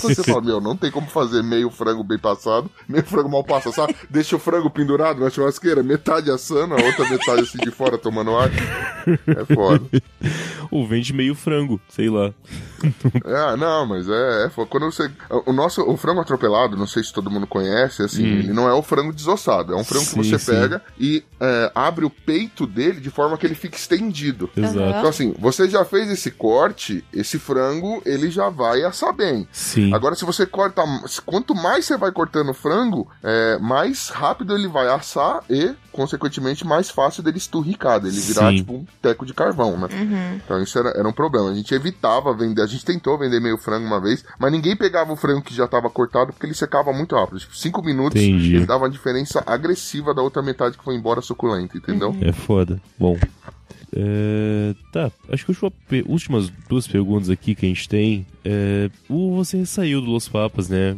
você fala, meu, não tem como fazer meio frango bem passado, meio frango mal passado, sabe? Deixa o frango pendurado na churrasqueira, metade assando, a outra metade assim de fora tomando ar. É foda. Ou vende meio frango, sei lá. É, não, mas é, é quando você. O nosso, o frango atropelado, não sei se todo mundo conhece, assim, hum. ele não é o frango desossado, é um frango sim, que você sim. pega e é, abre o peito dele de forma que ele fique estendido. Exato. Então, assim, você já fez esse corte, esse frango, ele já vai assar bem. Sim. Agora, se você corta. Quanto mais você vai cortando o frango, é, mais rápido ele vai assar e, consequentemente, mais fácil dele esturricar, dele virar, Sim. tipo, um teco de carvão, né? Uhum. Então, isso era, era um problema. A gente evitava vender, a gente tentou vender meio frango uma vez, mas ninguém pegava o frango que já estava cortado porque ele secava muito rápido. Tipo, cinco minutos, Entendi. ele dava uma diferença agressiva da outra metade que foi embora suculenta, entendeu? É foda. Bom. É, tá, acho que as últimas duas perguntas aqui que a gente tem. É, você saiu do Los Papas, né?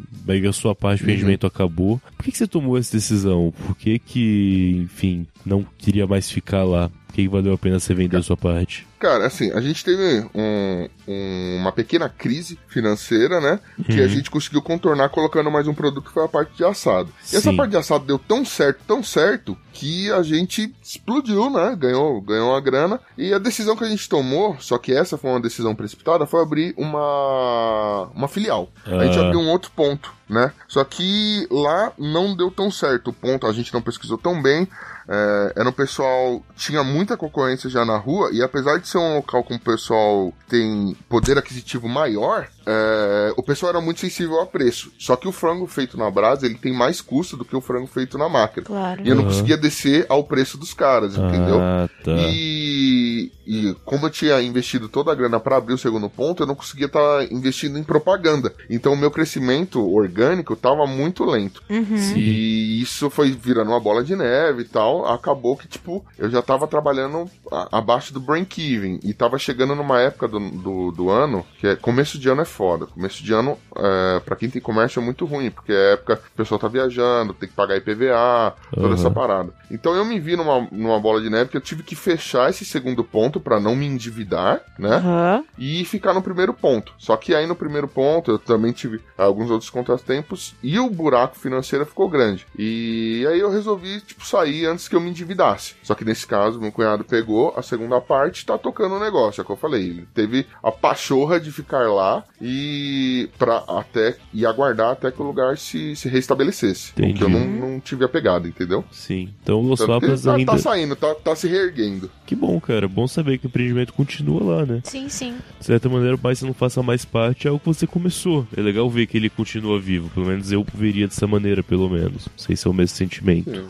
A sua parte de rendimento uhum. acabou. Por que, que, você tomou essa decisão? Por que, que, enfim, não queria mais ficar lá? Que, valeu a pena você vender a sua parte? Cara, assim, a gente teve um, um, uma pequena crise financeira, né? Uhum. Que a uhum. gente conseguiu contornar colocando mais um produto que foi a parte de assado. E essa parte de assado deu tão certo, tão certo, que a gente explodiu, né? Ganhou, ganhou uma grana. E a decisão que a gente tomou, só que essa foi uma decisão precipitada, foi abrir uma, uma filial. A gente ah. abriu um outro ponto, né? Só que lá não deu tão certo. O ponto a gente não pesquisou tão bem. É, era um pessoal. Tinha muita concorrência já na rua, e apesar de ser um local com o pessoal tem poder aquisitivo maior, é, o pessoal era muito sensível a preço. Só que o frango feito na brasa, ele tem mais custo do que o frango feito na máquina. Claro. E eu não conseguia descer ao preço dos caras, entendeu? Ah, tá. E, e como eu tinha investido toda a grana para abrir o segundo ponto, eu não conseguia estar tá investindo em propaganda. Então o meu crescimento orgânico estava muito lento. Uhum. E isso foi virando uma bola de neve e tal. Acabou que, tipo, eu já estava trabalhando abaixo do break-even. E estava chegando numa época do, do, do ano, que é começo de ano é foda. Começo de ano, é, para quem tem comércio, é muito ruim, porque é época que o pessoal tá viajando, tem que pagar IPVA, toda Uhum. essa parada. Então eu me vi numa, numa bola de neve que eu tive que fechar esse segundo ponto para não me endividar, né? Aham. e ficar no primeiro ponto. Só que aí no primeiro ponto eu também tive alguns outros contratempos e o buraco financeiro ficou grande. E aí eu resolvi, tipo, sair antes que eu me endividasse. Só que nesse caso, meu cunhado pegou a segunda parte e tá tocando o negócio, é o que eu falei. Ele teve a pachorra de ficar lá e para até e aguardar até que o lugar se, se restabelecesse. Entendi. Porque eu não, não tive a pegada, entendeu? Sim. Então Los que Papas tá, ainda. tá saindo, tá, tá se reerguendo. Que bom, cara. Bom saber que o empreendimento continua lá, né? Sim, sim. De certa maneira, mais você não faça mais parte, é o que você começou. É legal ver que ele continua vivo. Pelo menos eu veria dessa maneira, pelo menos. Não sei se é o mesmo sentimento.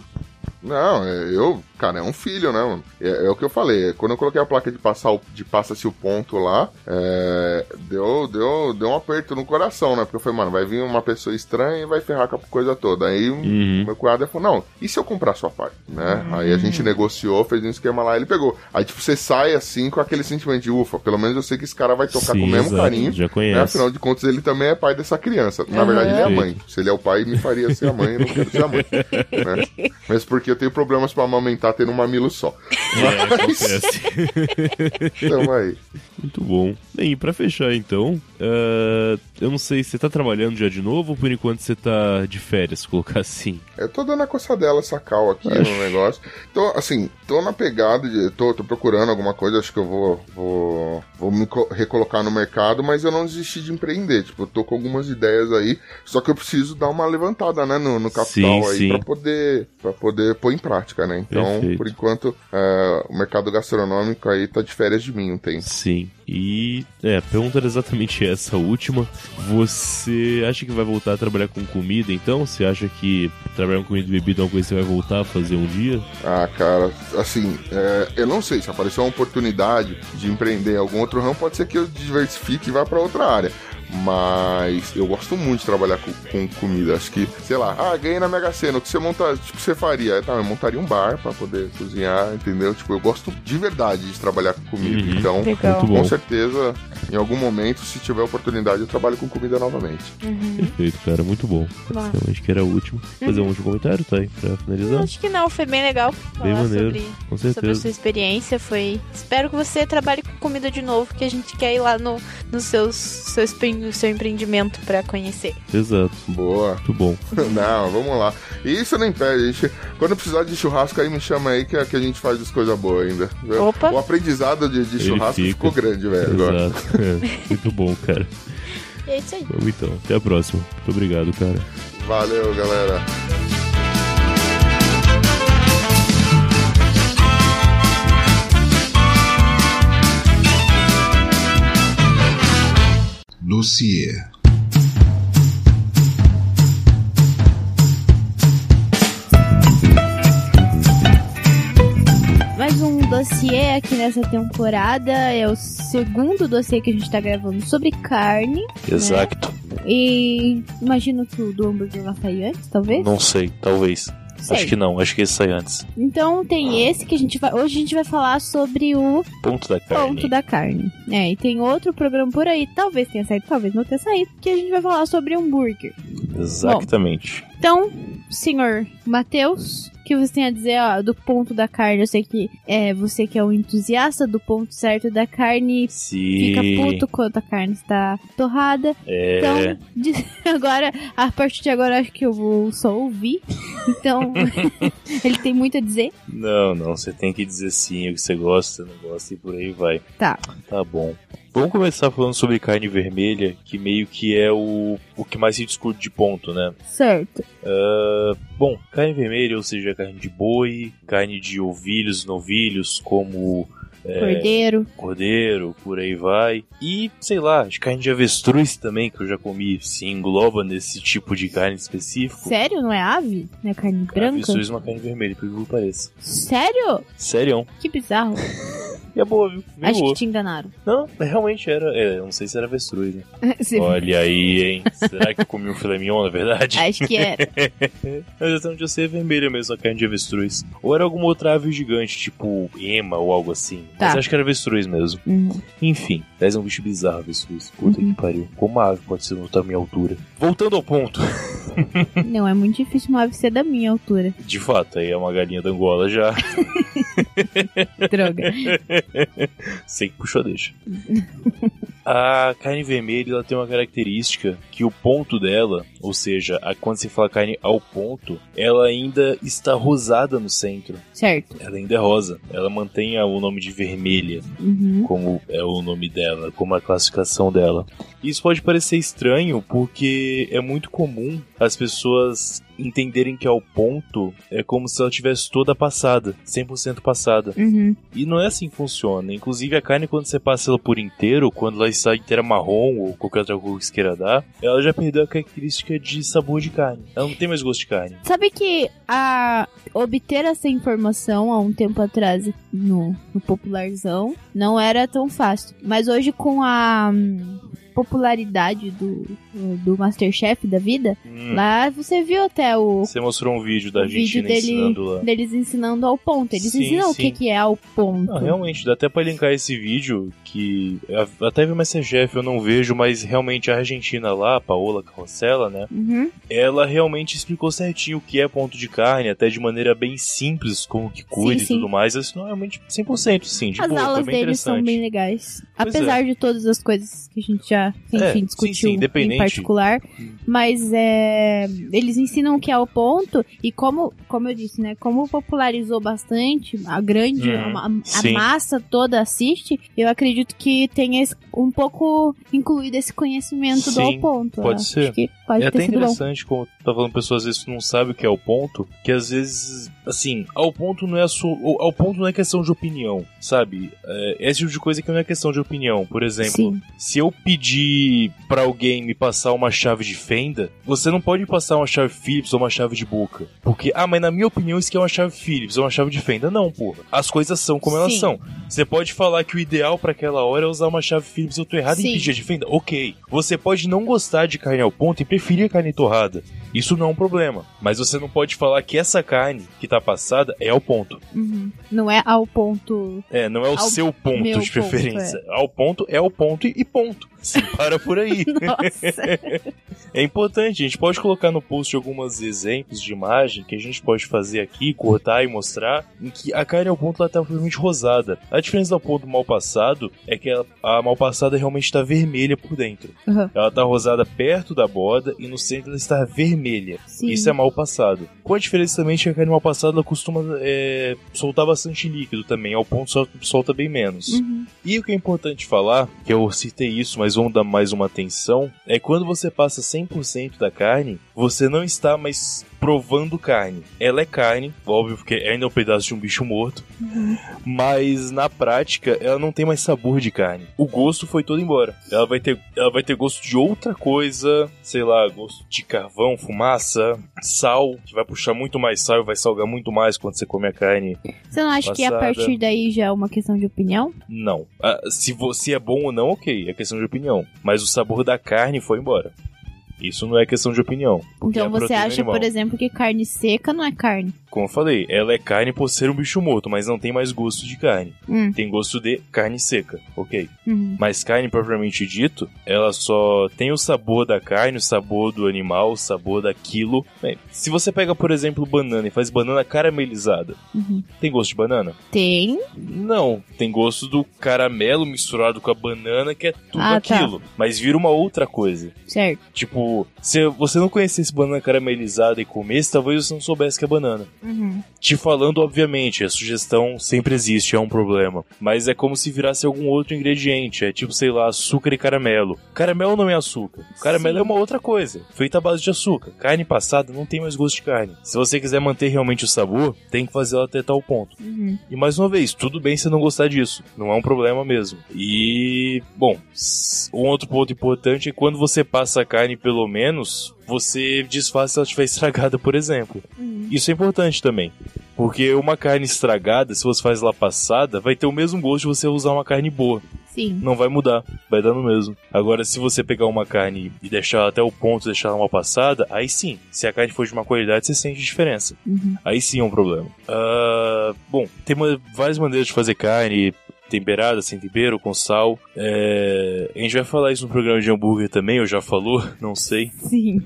Não, é, eu, cara, é um filho, né, mano? É, é o que eu falei. Quando eu coloquei a placa de passar o, de passa-se o ponto lá, é, deu, deu, deu um aperto no coração, né? Porque eu falei, mano, vai vir uma pessoa estranha e vai ferrar com a coisa toda. Aí Uhum. meu cunhado falou, não, e se eu comprar sua parte, né? Aí a gente negociou, fez um esquema lá, ele pegou. Aí, tipo, você sai assim com aquele sentimento de ufa, pelo menos eu sei que esse cara vai tocar Sim, com o mesmo exato, carinho. já né? conhece. Afinal de contas, ele também é pai dessa criança. Na verdade, ele é a mãe. Se ele é o pai, me faria ser a mãe, eu não quero ser a mãe. né? Mas porque eu tenho problemas pra amamentar tendo um mamilo só. É, acontece. Então aí. Muito bom. Bem, e pra fechar então, ah, eu não sei, você tá trabalhando já de novo ou por enquanto você tá de férias, colocar assim? Eu tô dando a coçadela essa cal aqui no negócio. Tô, assim, tô na pegada de. Tô, tô procurando alguma coisa, acho que eu vou, vou, vou me co- recolocar no mercado, mas eu não desisti de empreender. Tipo, eu tô com algumas ideias aí, só que eu preciso dar uma levantada, né, no, no capital Sim, aí sim. pra poder, pra poder pôr em prática, né? Então, Perfeito. por enquanto, é, o mercado gastronômico aí tá de férias de mim um tempo. Sim. E, é, a pergunta era exatamente essa última. Você acha que vai voltar a trabalhar com comida então? Você acha que trabalhar com comida e bebida é uma coisa que você vai voltar a fazer um dia? Ah, cara, assim, é, eu não sei, se aparecer uma oportunidade de empreender em algum outro ramo, pode ser que eu diversifique e vá pra outra área. Mas eu gosto muito de trabalhar com, com comida. Acho que, sei lá, ah, ganhei na Mega Sena, o que você monta, tipo, você faria? Tá, eu montaria um bar pra poder cozinhar, entendeu? Tipo, eu gosto de verdade de trabalhar com comida. Uhum. Então, Legal. Muito com bom. certeza, em algum momento, se tiver oportunidade, eu trabalho com comida novamente. Perfeito, cara, muito bom. Bom. Realmente que era o último. Fazer um último comentário, tá aí, pra finalizar? Acho que não, foi bem legal falar Bem maneiro, sobre, com sobre a certeza. sua experiência. Foi. Espero que você trabalhe com comida de novo, que a gente quer ir lá no, no seus, seus, no seu empreendimento pra conhecer. Exato, Boa. muito bom. Não, vamos lá. E isso não impede. A gente, quando precisar de churrasco, aí me chama aí que, a- que a gente faz as coisas boas ainda. Opa. O aprendizado de, de churrasco fica. ficou grande, velho. Exato. É, muito bom, cara. E é isso aí. Vamos então, até a próxima. Muito obrigado, cara. Valeu, galera. Dossiê. Mais um dossiê aqui nessa temporada. É o segundo dossiê que a gente tá gravando sobre carne. Exato. E imagino que o do hambúrguer vai sair antes, talvez? Não sei, talvez. Sei. Acho que não, acho que esse sai antes. Então tem esse que a gente vai. Hoje a gente vai falar sobre o Ponto da carne. ponto da carne. É, e tem outro programa por aí, talvez tenha saído, talvez não tenha saído, que a gente vai falar sobre hambúrguer. Exatamente. Então, senhor Matheus, que você tem a dizer ó, do ponto da carne? Eu sei que é você que é um entusiasta do ponto certo da carne. Fica Sim. puto quando a carne está torrada. É. Então, de- agora, a partir de agora, acho que eu vou só ouvir. Então, ele tem muito a dizer. Não, não, você tem que dizer sim o que você gosta, não gosta e por aí vai. Tá. Tá bom. Vamos começar falando sobre carne vermelha, que meio que é o, o que mais se discute de ponto, né? Certo. Ah, bom, carne vermelha, ou seja, carne de boi, carne de ovilhos, novilhos, como é, Cordeiro. cordeiro, por aí vai. E, sei lá, de carne de avestruz também, que eu já comi, se engloba nesse tipo de carne específico. Sério? Não é ave? Não é carne branca? Avestruz é uma carne vermelha, por que pareça. Sério? Sério? Que bizarro. E é boa, viu? Bem Acho boa. que te enganaram. Não, realmente era. É, eu não sei se era avestruz, né? Olha aí, hein? Será que eu comi um filé mignon, na verdade? Acho que era. Mas até onde eu sei é vermelha mesmo, a carne de avestruz. Ou era alguma outra ave gigante, tipo ema ou algo assim. Mas Tá. acho que era avestruz mesmo. Uhum. Enfim, mas é um bicho bizarro, avestruz. Puta que pariu. Como uma ave pode ser tamanho e altura? Voltando ao ponto. Não, é muito difícil uma ave ser da minha altura. De fato, aí é uma galinha da Angola já. Droga. Sei que puxou deixa. A carne vermelha ela tem uma característica que o ponto dela, ou seja, a, quando se fala carne ao ponto, ela ainda está rosada no centro. certo. Ela ainda é rosa. Ela mantém o nome de vermelha, Uhum. como é o nome dela, como a classificação dela. Isso pode parecer estranho porque é muito comum as pessoas entenderem que ao ponto é como se ela tivesse toda passada, 100% passada. Uhum. E não é assim que funciona. Inclusive a carne, quando você passa ela por inteiro, quando ela está inteira marrom ou qualquer outra cor que você queira dar, ela já perdeu a característica de sabor de carne. Ela não tem mais gosto de carne. Sabe que a obter essa informação há um tempo atrás no, no popularzão não era tão fácil. Mas hoje com a hum, popularidade do, do Masterchef da vida, Hum, lá você viu até o, Você mostrou um vídeo da o vídeo Argentina dele, ensinando lá. deles ensinando ao ponto. Eles Sim, ensinam o sim. que, que é ao ponto. Não, realmente, dá até pra linkar esse vídeo que até vi o Masterchef eu não vejo, mas realmente a Argentina lá, a Paola Carrossela, né? Uhum. Ela realmente explicou certinho o que é ponto de carne, até de maneira bem simples, como que cuida e tudo mais. Isso não é realmente 100%, sim. De As aulas bem deles são bem legais. Pois Apesar de todas as coisas que a gente já, enfim, É, sim, discutiu sim, em independente. particular. Mas é, eles ensinam o que é o ponto. E como, como eu disse, né? Como popularizou bastante, a grande, Uhum, a, a sim. massa toda assiste, eu acredito que tenha um pouco incluído esse conhecimento do Sim, ao ponto. pode Eu ser. Pode É até sido bom. interessante, como tá falando, pessoas às vezes não sabem o que é o ponto, que às vezes, assim, ao ponto não é a sua, ao ponto não é questão de opinião, sabe? É, esse tipo de coisa que não é questão de opinião. Por exemplo, Sim. se eu pedir pra alguém me passar uma chave de fenda, você não pode passar uma chave Phillips ou uma chave de boca. Porque, ah, mas na minha opinião isso aqui é uma chave Phillips ou uma chave de fenda. Não, porra. As coisas são como elas Sim. são. Você pode falar que o ideal pra aquela hora é usar uma chave Phillips eu tô errado Sim. em pedir a de fenda? Ok. Você pode não gostar de carne ao ponto e preferir carne torrada. Isso não é um problema. Mas você não pode falar que essa carne que tá passada é ao ponto. Uhum. Não é ao ponto. É, não é o seu ponto de ponto, preferência. Ao ponto é o ponto e ponto. Se para por aí. Nossa. É importante, a gente pode colocar no post alguns exemplos de imagem que a gente pode fazer aqui, cortar e mostrar, em que a carne ao ponto ela tá provavelmente rosada. A diferença do ponto mal passado é que ela- a mal passada realmente está vermelha por dentro. Uhum. Ela tá rosada perto da borda e no centro ela está vermelha. Sim. Isso é mal passado. Com a diferença também de que a carne mal passada ela costuma é, soltar bastante líquido também, ao ponto solta, solta bem menos. Uhum. E o que é importante falar, que eu citei isso, mas vamos dar mais uma atenção, é quando você passa 100% da carne, você não está mais provando carne. Ela é carne, óbvio, porque ainda é um pedaço de um bicho morto, mas na prática ela não tem mais sabor de carne. O gosto foi todo embora. Ela vai ter, ela vai ter gosto de outra coisa, sei lá, gosto de carvão, fumaça, sal, que vai puxar muito mais sal e vai salgar muito mais quando você come a carne Você não acha que a Passada. partir daí já é uma questão de opinião? Não. Ah, se você é bom ou não, ok, é questão de opinião. Mas o sabor da carne foi embora. Isso não é questão de opinião. Então você acha, por exemplo, que carne seca não é carne? Como eu falei, ela é carne por ser um bicho morto, mas não tem mais gosto de carne. Hum. Tem gosto de carne seca, ok. Uhum. Mas carne propriamente dito, ela só tem o sabor da carne, o sabor do animal, o sabor daquilo. Bem, se você pega, por exemplo, banana e faz banana caramelizada, Uhum. tem gosto de banana? Tem. Não, tem gosto do caramelo misturado com a banana, que é tudo Ah, tá. aquilo. Mas vira uma outra coisa. Certo. Tipo, se você não conhecesse banana caramelizada e comesse, talvez você não soubesse que é banana. Uhum. Te falando, obviamente, a sugestão sempre existe, é um problema. Mas é como se virasse algum outro ingrediente. É tipo, sei lá, açúcar e caramelo. Caramelo não é açúcar. Caramelo Sim. é uma outra coisa, feita à base de açúcar. Carne passada não tem mais gosto de carne. Se você quiser manter realmente o sabor, tem que fazer ela até tal ponto. Uhum. E mais uma vez, tudo bem se não gostar disso. Não é um problema mesmo. E, bom, um outro ponto importante é quando você passa a carne, pelo menos, você desfaz se ela estiver estragada, por exemplo. Uhum. Isso é importante também. Porque uma carne estragada, se você faz ela passada, vai ter o mesmo gosto de você usar uma carne boa. Sim. Não vai mudar, vai dar no mesmo. Agora, se você pegar uma carne e deixar até o ponto, deixar ela uma passada, aí sim, se a carne for de uma qualidade, você sente diferença. Uhum. Aí sim é um problema. Ah, bom, tem uma- várias maneiras de fazer carne. Temperada, sem tempero, com sal. É, a gente vai falar isso no programa de hambúrguer também, ou já falou, não sei. Sim.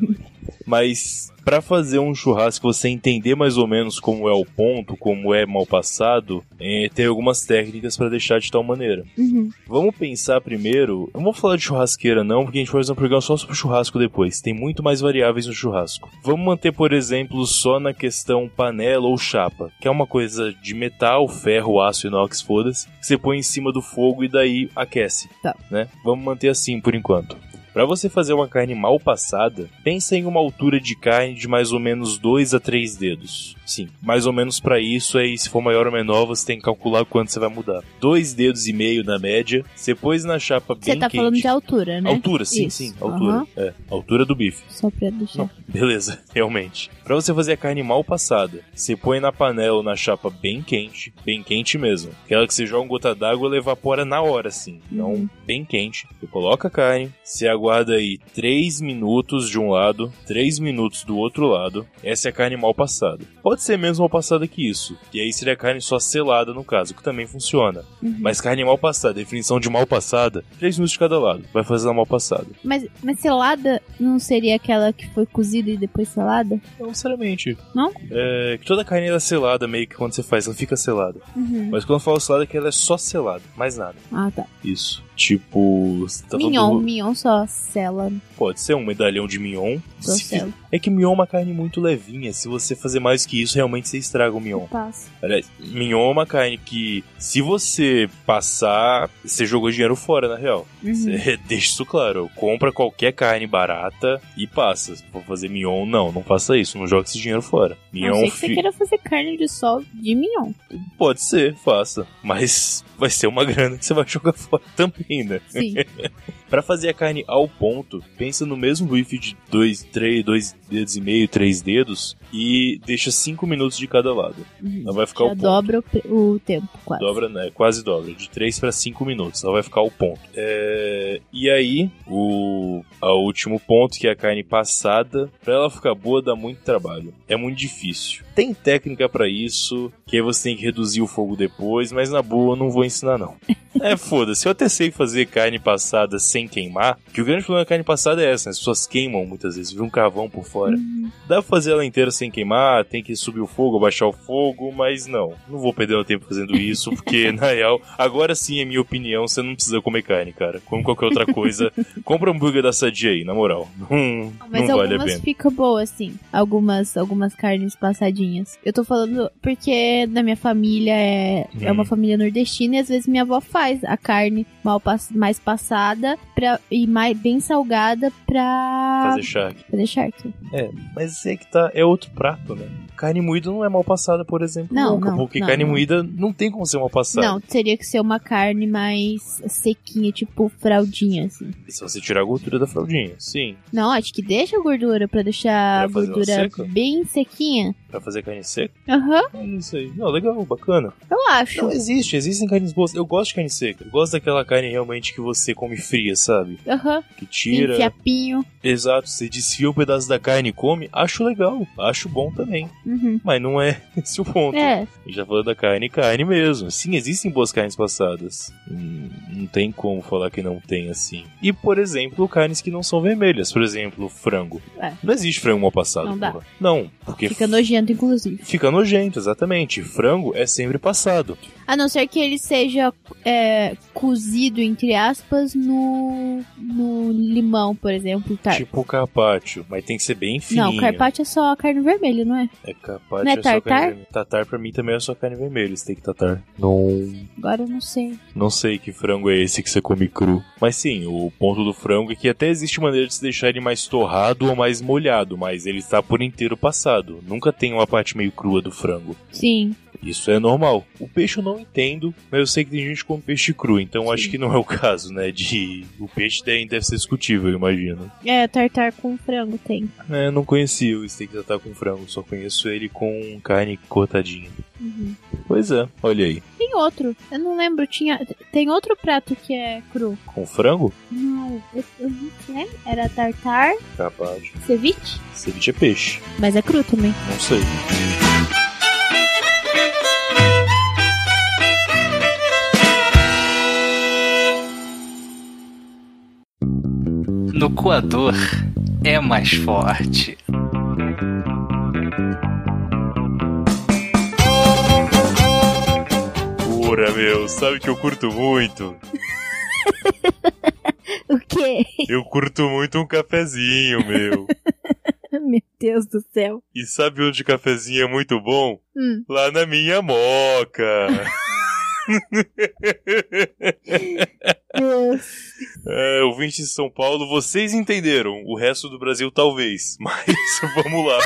Mas pra fazer um churrasco, você entender mais ou menos como é o ponto, como é mal passado, é, tem algumas técnicas pra deixar de tal maneira. Uhum. Vamos pensar primeiro. Não vou falar de churrasqueira, não, porque a gente vai fazer um programa só sobre churrasco depois. Tem muito mais variáveis no churrasco. Vamos manter, por exemplo, só na questão panela ou chapa, que é uma coisa de metal, ferro, aço, inox, foda-se, que você põe em cima do fogo e daí aquece. Tá. Né? Vamos manter assim por enquanto. Para você fazer uma carne mal passada, pensa em uma altura de carne de mais ou menos 2 a 3 dedos. Sim, mais ou menos para isso aí, se for maior ou menor, você tem que calcular quanto você vai mudar. Dois dedos e meio na média, você pôs na chapa bem Você tá quente. falando de altura, né? Altura, sim, Isso. sim, altura. Aham. É, altura do bife. Só pra deixar. Não, beleza, realmente. Pra você fazer a carne mal passada, você põe na panela ou na chapa bem quente, bem quente mesmo. Aquela que você joga um gota d'água, ela evapora na hora, assim. Então, Uhum. bem quente. Você coloca a carne, você aguarda aí 3 minutos de um lado, 3 minutos do outro lado. Essa é a carne mal passada. Pode ser menos mal passada que isso. E aí seria a carne só selada, no caso, que também funciona. Uhum. Mas carne mal passada, definição de mal passada, 3 minutos de cada lado. Vai fazer a mal passada. Mas, mas selada não seria aquela que foi cozida e depois selada? Não necessariamente. Não? É, que toda carne ela é selada, meio que quando você faz, ela fica selada. Uhum. Mas quando eu falo selada, é que ela é só selada, mais nada. Ah, tá. Isso. Tipo. você Tá mignon, do- mignon só sela. Pode ser um medalhão de mignon. Só Se sela. fi- É que mignon é uma carne muito levinha. Se você fazer mais que isso, realmente você estraga o mignon. Aliás, mignon é uma carne que, se você passar, você jogou dinheiro fora, na real. Uhum. Você deixa isso claro. Compra qualquer carne barata e passa. Se for fazer mignon, não, não faça isso. Não joga esse dinheiro fora. Mignon não ser que você fi- queira fazer carne de sol de mignon. Pode ser, faça. Mas vai ser uma grana que você vai jogar fora também, né? Sim. Pra fazer a carne ao ponto, pensa no mesmo bife de dois, três, dois dedos e meio, três dedos e deixa cinco minutos de cada lado. Uhum. Ela vai ficar Já ao ponto. dobra o, o tempo, quase. Dobra, né? Quase dobra, de 3 para 5 minutos. Ela vai ficar ao ponto. É, E aí, o a último ponto, que é a carne passada, pra ela ficar boa dá muito trabalho. É muito difícil. Tem técnica pra isso, que aí você tem que reduzir o fogo depois, mas na boa eu não vou ensinar não. É, foda-se, eu até sei fazer carne passada sem queimar, que o grande problema da carne passada é essa, né? as pessoas queimam muitas vezes, vira um carvão por fora. Dá pra fazer ela inteira sem queimar, tem que subir o fogo, abaixar o fogo, mas não. Não vou perder meu tempo fazendo isso, porque, na real, agora sim, é minha opinião, você não precisa comer carne, cara. Come qualquer outra coisa. Compra um hambúrguer da Sadia aí, na moral. Não, Mas não vale a algumas pena. ficam boas, sim. Algumas, algumas carnes passadinhas. Eu tô falando porque na minha família é, é uma família nordestina e às vezes minha avó faz a carne mal pass- mais passada pra, e mais, bem salgada pra Fazer charque. fazer charque. É, mas é que tá, é outro prato, né? Carne moída não é mal passada, por exemplo, Não, nunca, não, porque não, carne não. moída não tem como ser mal passada. Não, teria que ser uma carne mais sequinha, tipo fraldinha, assim. Se você tirar a gordura da fraldinha, sim. Não, acho que deixa a gordura pra deixar Pra a gordura seca? bem sequinha. Pra fazer carne seca, Aham, é isso aí. Não, legal, bacana. eu acho. Não existe, existem carnes boas. Eu gosto de carne seca. Eu gosto daquela carne realmente que você come fria, sabe? Aham, Que sim, tira. fiapinho. Exato, você desfia um pedaço da carne e come, acho legal, acho bom também. Uhum. Mas não é esse o ponto. É, A gente tá falando da carne, carne mesmo. Sim, existem boas carnes passadas. Hum, não tem como falar que não tem assim. E, por exemplo, carnes que não são vermelhas. Por exemplo, frango. É. Não existe frango mal passado. Não dá. Não, porque fica nojento, inclusive. fica nojento, exatamente. Frango é sempre passado. A não ser que ele seja é, cozido, entre aspas, no, no limão, por exemplo. Tar... Tipo carpaccio, mas tem que ser bem fininho. não, carpaccio é só carne vermelha, não é? É carpaccio, Não é é só carne tartar? vermelha. Tatar pra mim também é só carne vermelha, steak tatar. Não, Agora eu não sei. não sei que frango é esse que você come cru. Mas sim, o ponto do frango é que até existe maneira de se deixar ele mais torrado ou mais molhado, mas ele está por inteiro passado. Nunca tem uma parte meio crua do frango. Sim. Isso é normal. O peixe eu não entendo, mas eu sei que tem gente que come peixe cru, então acho que não é o caso, né? De. O peixe deve, deve ser discutível, eu imagino. É, tartar com frango tem. É, não conhecia o steak tartar com frango, só conheço ele com carne cortadinha. Uhum. Pois é, olha aí. Tem outro, eu não lembro, tinha. Tem outro prato que é cru. Com frango? Não, eu, eu não sei. Era tartar, Capaz. ceviche, Ceviche é peixe. mas é cru também. Não sei. No coador é mais forte. Pura, meu, sabe que eu curto muito? O quê? Eu curto muito um cafezinho, meu. Meu Deus do céu. E sabe onde o cafezinho é muito bom? Hum. Lá na minha moca. É, ouvinte de São Paulo, vocês entenderam. O resto do Brasil, talvez. Mas vamos lá.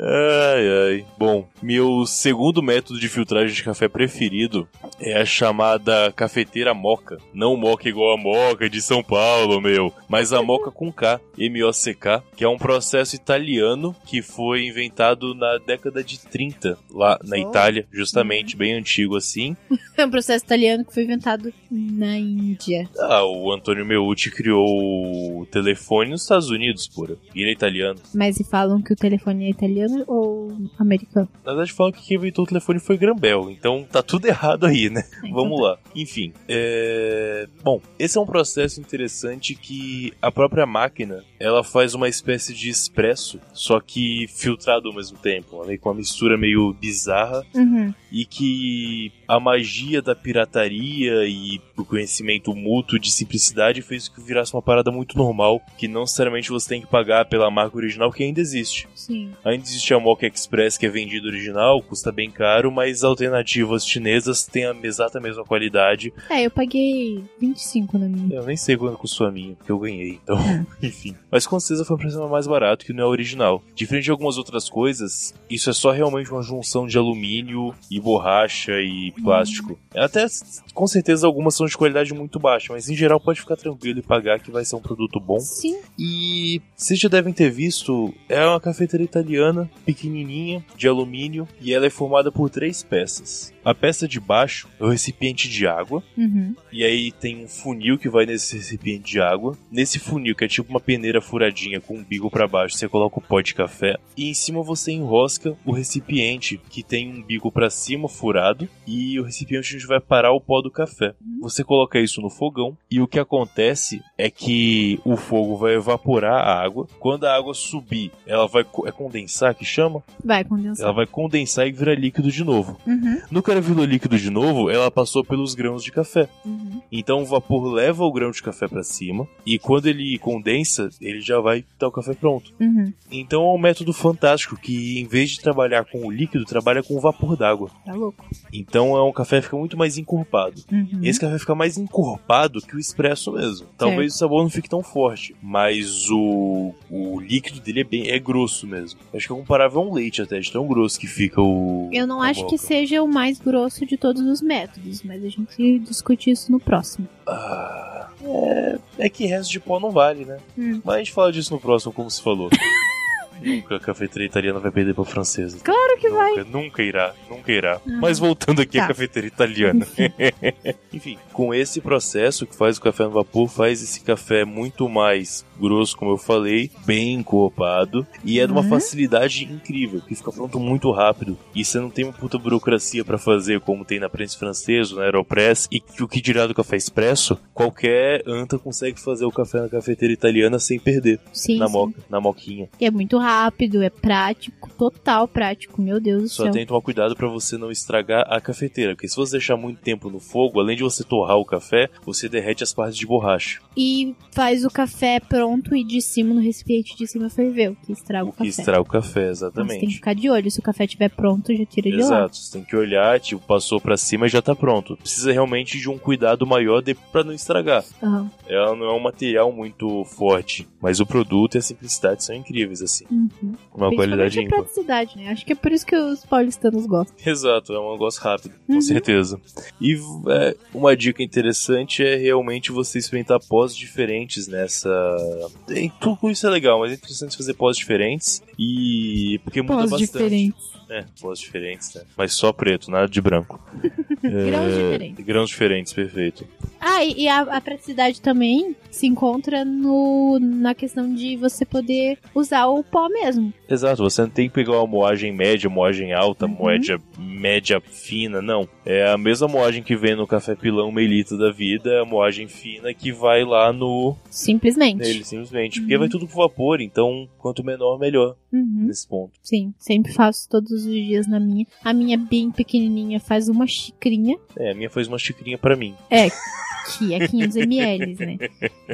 ai, ai. Bom, meu segundo método de filtragem de café preferido é a chamada cafeteira moca. Não moca igual a moca de São Paulo, meu. Mas a moca com K, M-O-C-K, que é um processo italiano que foi inventado na década de 30, lá na Oh. Itália, justamente, bem antigo assim. É um processo italiano que foi inventado na Índia. Ah, o Antônio Meucci criou o telefone nos Estados Unidos, pura. E ele é italiano. Mas e falam que o telefone é italiano ou americano? Na verdade, falam que quem inventou o telefone foi Grambel. Então tá tudo errado aí, né? Então Vamos lá. Enfim, é... Bom, esse é um processo interessante que a própria máquina, ela faz uma espécie de expresso, só que filtrado ao mesmo tempo. Com uma mistura meio bizarra Uhum. e que a magia da pirataria e o conhecimento mútuo de simplicidade fez que virasse uma parada muito normal, que não necessariamente você tem que pagar pela marca original, que ainda existe. Sim. Ainda existe a Mocha Express, que é vendida original, custa bem caro, mas alternativas chinesas têm a exata mesma qualidade. É, eu paguei 25 na minha. Eu nem sei quanto custou a minha, porque eu ganhei, então, enfim. Mas com certeza foi um preço mais barato que não é original. Diferente de algumas outras coisas, isso é só realmente uma junção de alumínio e borracha e plástico. Até, com certeza, algumas são de qualidade muito baixa, mas em geral pode ficar tranquilo e pagar que vai ser um produto bom. Sim. E vocês já devem ter visto, é uma cafeteira italiana, pequenininha, de alumínio, e ela é formada por três peças. A peça de baixo é o recipiente de água, Uhum. e aí tem um funil que vai nesse recipiente de água. Nesse funil, que é tipo uma peneira furadinha com um bico para baixo, você coloca o pó de café. E em cima você enrosca o recipiente, que tem um bico para cima furado, e o recipiente onde vai parar o pó do café. Você coloca isso no fogão, e o que acontece é que o fogo vai evaporar a água. Quando a água subir, ela vai é condensar que chama? Vai condensar. Ela vai condensar e virar líquido de novo. Uhum. No que ela virou líquido de novo, ela passou pelos grãos de café. Uhum. Então o vapor leva o grão de café pra cima e quando ele condensa, ele já vai estar o café pronto. Uhum. Então é um método fantástico que em vez de trabalhar com o líquido, trabalha com o vapor d'água. Tá louco. Então é um café que fica muito mais encorpado. Uhum. Esse café fica mais encorpado que o expresso mesmo. Talvez o sabor não fique tão forte, mas o, o líquido dele é bem é grosso mesmo. Acho que é comparável a um leite até, de tão grosso que fica o. Eu não acho que moca. seja o mais grosso de todos os métodos, mas a gente discute isso no próximo. Ah, é, é que resto de pó não vale, né? Hum. Mas a gente fala disso no próximo, como se falou. Nunca a cafeteria italiana vai perder pra francesa. Claro que vai. Nunca, nunca irá, nunca irá. Uhum. Mas voltando aqui à Tá. cafeteria italiana. Enfim, com esse processo que faz o café no vapor, faz esse café muito mais grosso, como eu falei, bem encorpado, e é de uma Uhum. facilidade incrível, que fica pronto muito rápido, e você não tem uma puta burocracia pra fazer, como tem na prensa francesa, na Aeropress, e o que dirá do café expresso, qualquer anta consegue fazer o café na cafeteira italiana sem perder, Sim, na sim. moca, na moquinha. E é muito rápido, é prático, total prático, meu Deus do Só céu. tem que tomar cuidado pra você não estragar a cafeteira, porque se você deixar muito tempo no fogo, além de você torrar o café, você derrete as partes de borracha, E faz o café pronto e de cima no recipiente de cima ferveu, que estraga o, o que café. estraga o café, Então você tem que exatamente. ficar de olho, se o café estiver pronto, já tira de lá. Exato, você tem que olhar, tipo, passou pra cima e já tá pronto. Precisa realmente de um cuidado maior de, pra não estragar. Aham. Ela não é um material muito forte, mas o produto e a simplicidade são incríveis, assim. Uhum. Uma qualidade ímpar. praticidade, né? Acho que é por isso que os paulistanos gostam. Exato, é um negócio rápido, com Uhum. certeza. E é, uma dica interessante é realmente você experimentar pós diferentes nessa. Em tudo isso é legal, mas é interessante fazer pós diferentes e. porque muda Pós bastante. diferentes. É, pós diferentes, né? Mas só preto, nada de branco. Grãos É, diferentes. Grãos diferentes, perfeito. Ah, e e a, a praticidade também se encontra no, na questão de você poder usar o pó mesmo. Exato, você não tem que pegar uma moagem média, moagem alta, Uhum. moagem média fina, não. É a mesma moagem que vem no café pilão melita da vida, é a moagem fina que vai lá no Simplesmente. nele, simplesmente. Porque vai tudo pro vapor, então quanto menor, melhor Uhum. nesse ponto. Sim, sempre faço todos os dias na minha. A minha bem pequenininha faz uma xicrinha. É, a minha faz uma xicrinha pra mim. É, que é 500 ml, né?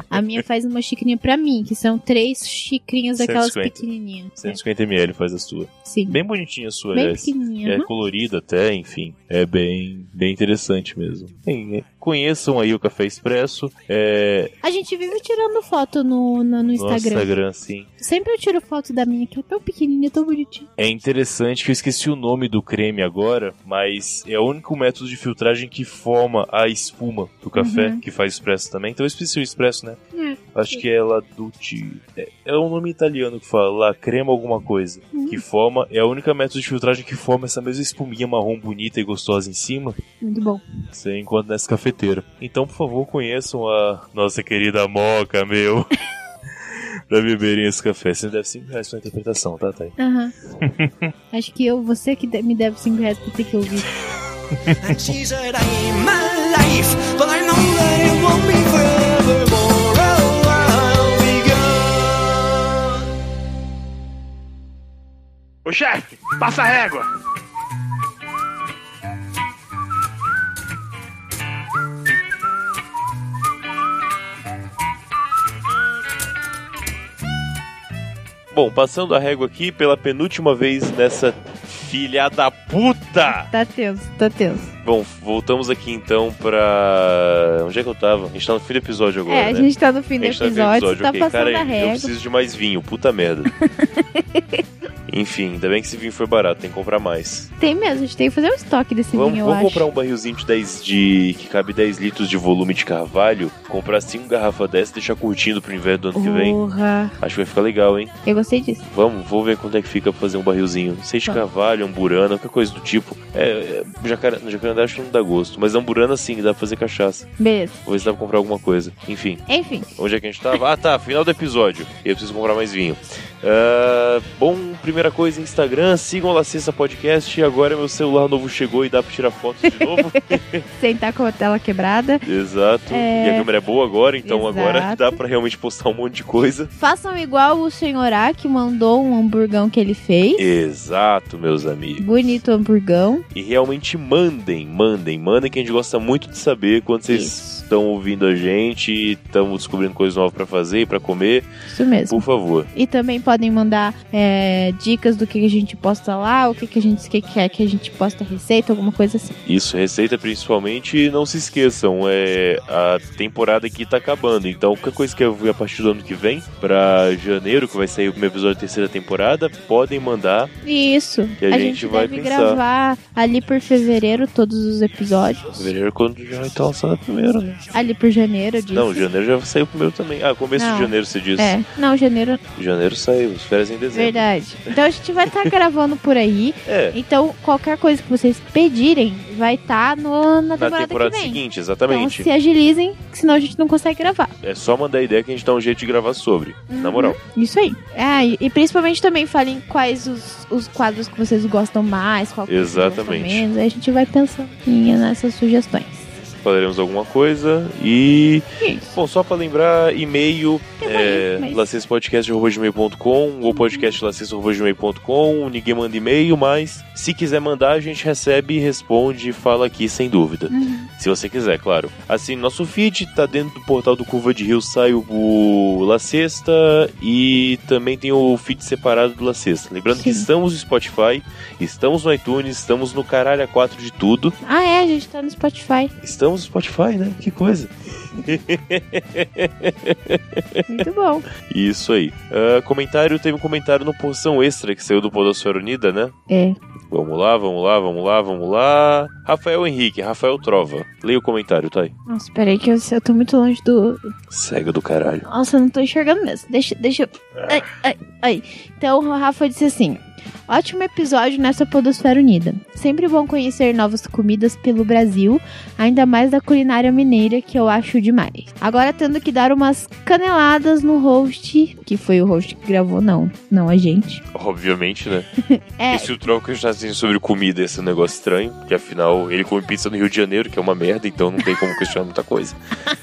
A minha faz uma xicrinha pra mim, que são três xicrinhas daquelas 150. pequenininhas. É, 150ml faz a sua. sim, Bem bonitinha a sua, bem aliás. pequenininha. É colorida até, enfim. É bem, bem interessante mesmo. Bem, é, conheçam aí o Café Expresso. É, A gente vive tirando foto no, no, no no Instagram. Instagram, sim. Sempre eu tiro foto da minha, que é tão pequenininha, tão bonitinha. É interessante que eu esqueci o nome do creme agora, mas é o único método de filtragem que forma a espuma do café, Uhum. que faz expresso também. Então eu esqueci o expresso, né? É. Acho que é La Ducci. É, é um nome italiano que fala La Crema alguma coisa. Uhum. Que forma, é a única método de filtragem que forma essa mesma espuminha marrom bonita e gostosa em cima. Muito bom. Você encontra nessa cafeteira. Então, por favor, conheçam a nossa querida Moca, meu. pra beberem esse café. Você deve 5 reais pra interpretação, tá, Thay? Aham. Acho que eu, você que me deve 5 reais pra ter que ouvir. And she said, I'm my life, but I know that it won't be forevermore. Oh, I'll be gone. Ô chefe, passa a régua. Bom, passando a régua aqui pela penúltima vez nessa filha da puta! Tá tenso, tá tenso. Bom, voltamos aqui então pra. Onde é que eu tava? A gente tá no fim do episódio agora, é, a né? gente tá no fim do A gente tá no fim do episódio, tá ok. passando Cara, a eu régua. preciso de mais vinho, puta merda. Enfim, ainda bem que esse vinho foi barato, tem que comprar mais. Tem mesmo, a gente tem que fazer um estoque desse Vamos, vinho, eu vamos acho. comprar um barrilzinho de 10 de. que cabe 10 litros de volume de carvalho, comprar 5 garrafas dessa e deixar curtindo pro inverno do ano que vem. Acho que vai ficar legal, hein? eu gostei disso. Vamos, vou ver quanto é que fica pra fazer um barrilzinho. Não sei de Tá. carvalho, amburana, qualquer coisa do tipo. É, é jacaré, no jacarandá acho que não dá gosto, mas amburana sim, dá pra fazer cachaça. Beleza. Vou ver se dá pra comprar alguma coisa. Enfim, Enfim, onde é que a gente tava? Ah, tá, final do episódio. E eu preciso comprar mais vinho. Ah, bom, primeira coisa, Instagram, sigam lá Cesta Podcast. Agora meu celular novo chegou e dá pra tirar fotos de novo. sentar com a tela quebrada. Exato. É. E a câmera é boa agora, então agora Exato. dá pra realmente postar um monte de coisa. Façam igual o senhor A, que mandou um hamburgão que ele fez. Exato, meus amigos. Bonito hamburgão. E realmente mandem, mandem, mandem que a gente gosta muito de saber quando vocês Isso. Estão ouvindo a gente, estão descobrindo coisas novas pra fazer e pra comer, Isso mesmo. por favor. E também podem mandar é, dicas do que a gente posta lá, o que, que a gente que quer que a gente posta receita, alguma coisa assim. Isso, receita principalmente, e não se esqueçam, é a temporada aqui tá acabando, então qualquer coisa que eu ver a partir do ano que vem, pra janeiro, que vai sair o primeiro episódio da terceira temporada, podem mandar. Isso. Que a a gente gente vai deve pensar. gravar ali por fevereiro todos os episódios. Fevereiro quando já tá lançando a primeira, né? Ali por janeiro, eu disse. Não, janeiro já saiu o primeiro também. Ah, começo Não. de janeiro você disse. É, não, janeiro, Janeiro saiu, as férias em dezembro. verdade. Então a gente vai estar gravando por aí. É, Então, qualquer coisa que vocês pedirem vai estar na na temporada, temporada que vem. seguinte, Então, exatamente. se agilizem, senão a gente não consegue gravar. É só mandar a ideia que a gente dá um jeito de gravar sobre. Uhum. Na moral. Isso aí. Ah, e, e principalmente também falem quais os, os quadros que vocês gostam mais, qual que vocês Exatamente. gostam menos. Aí a gente vai pensando nessas sugestões. Falaremos alguma coisa. E. Isso. Bom, só pra lembrar, e-mail é, mas- lacespodcast.gmail.com ou podcastlacespo.gmail.com. Ninguém manda e-mail, mas se quiser mandar, a gente recebe, responde e fala aqui sem dúvida. Uhum. Se você quiser, claro. Assim, nosso feed tá dentro do portal do Curva de Rio, sai o La Sexta e também tem o feed separado do La Sexta. Lembrando que Sim. estamos no Spotify, estamos no iTunes, estamos no caralho a 4 de tudo. Ah, é, a gente tá no Spotify. Estamos assinamos o Spotify, né? Que coisa. Muito bom. Isso aí. Ah, comentário, teve um comentário no Porção Extra que saiu do Podosfera Unida, né? É. Vamos lá, vamos lá, vamos lá, vamos lá. Rafael Henrique, Rafael Trova. Leia o comentário, tá aí. Nossa, peraí que eu, eu tô muito longe do... Cega do caralho. Nossa, eu não tô enxergando mesmo. Deixa, deixa eu... Ai, ai, ai. Então, o Rafa disse assim... Ótimo episódio nessa Podosfera Unida. Sempre bom conhecer novas comidas pelo Brasil, ainda mais da culinária mineira, que eu acho demais. Agora tendo que dar umas caneladas no host, que foi o host que gravou, não, não a gente. Obviamente, né? É, E se o Troca está dizendo sobre comida, esse é negócio estranho, que afinal ele come pizza no Rio de Janeiro, que é uma merda, então não tem como questionar muita coisa.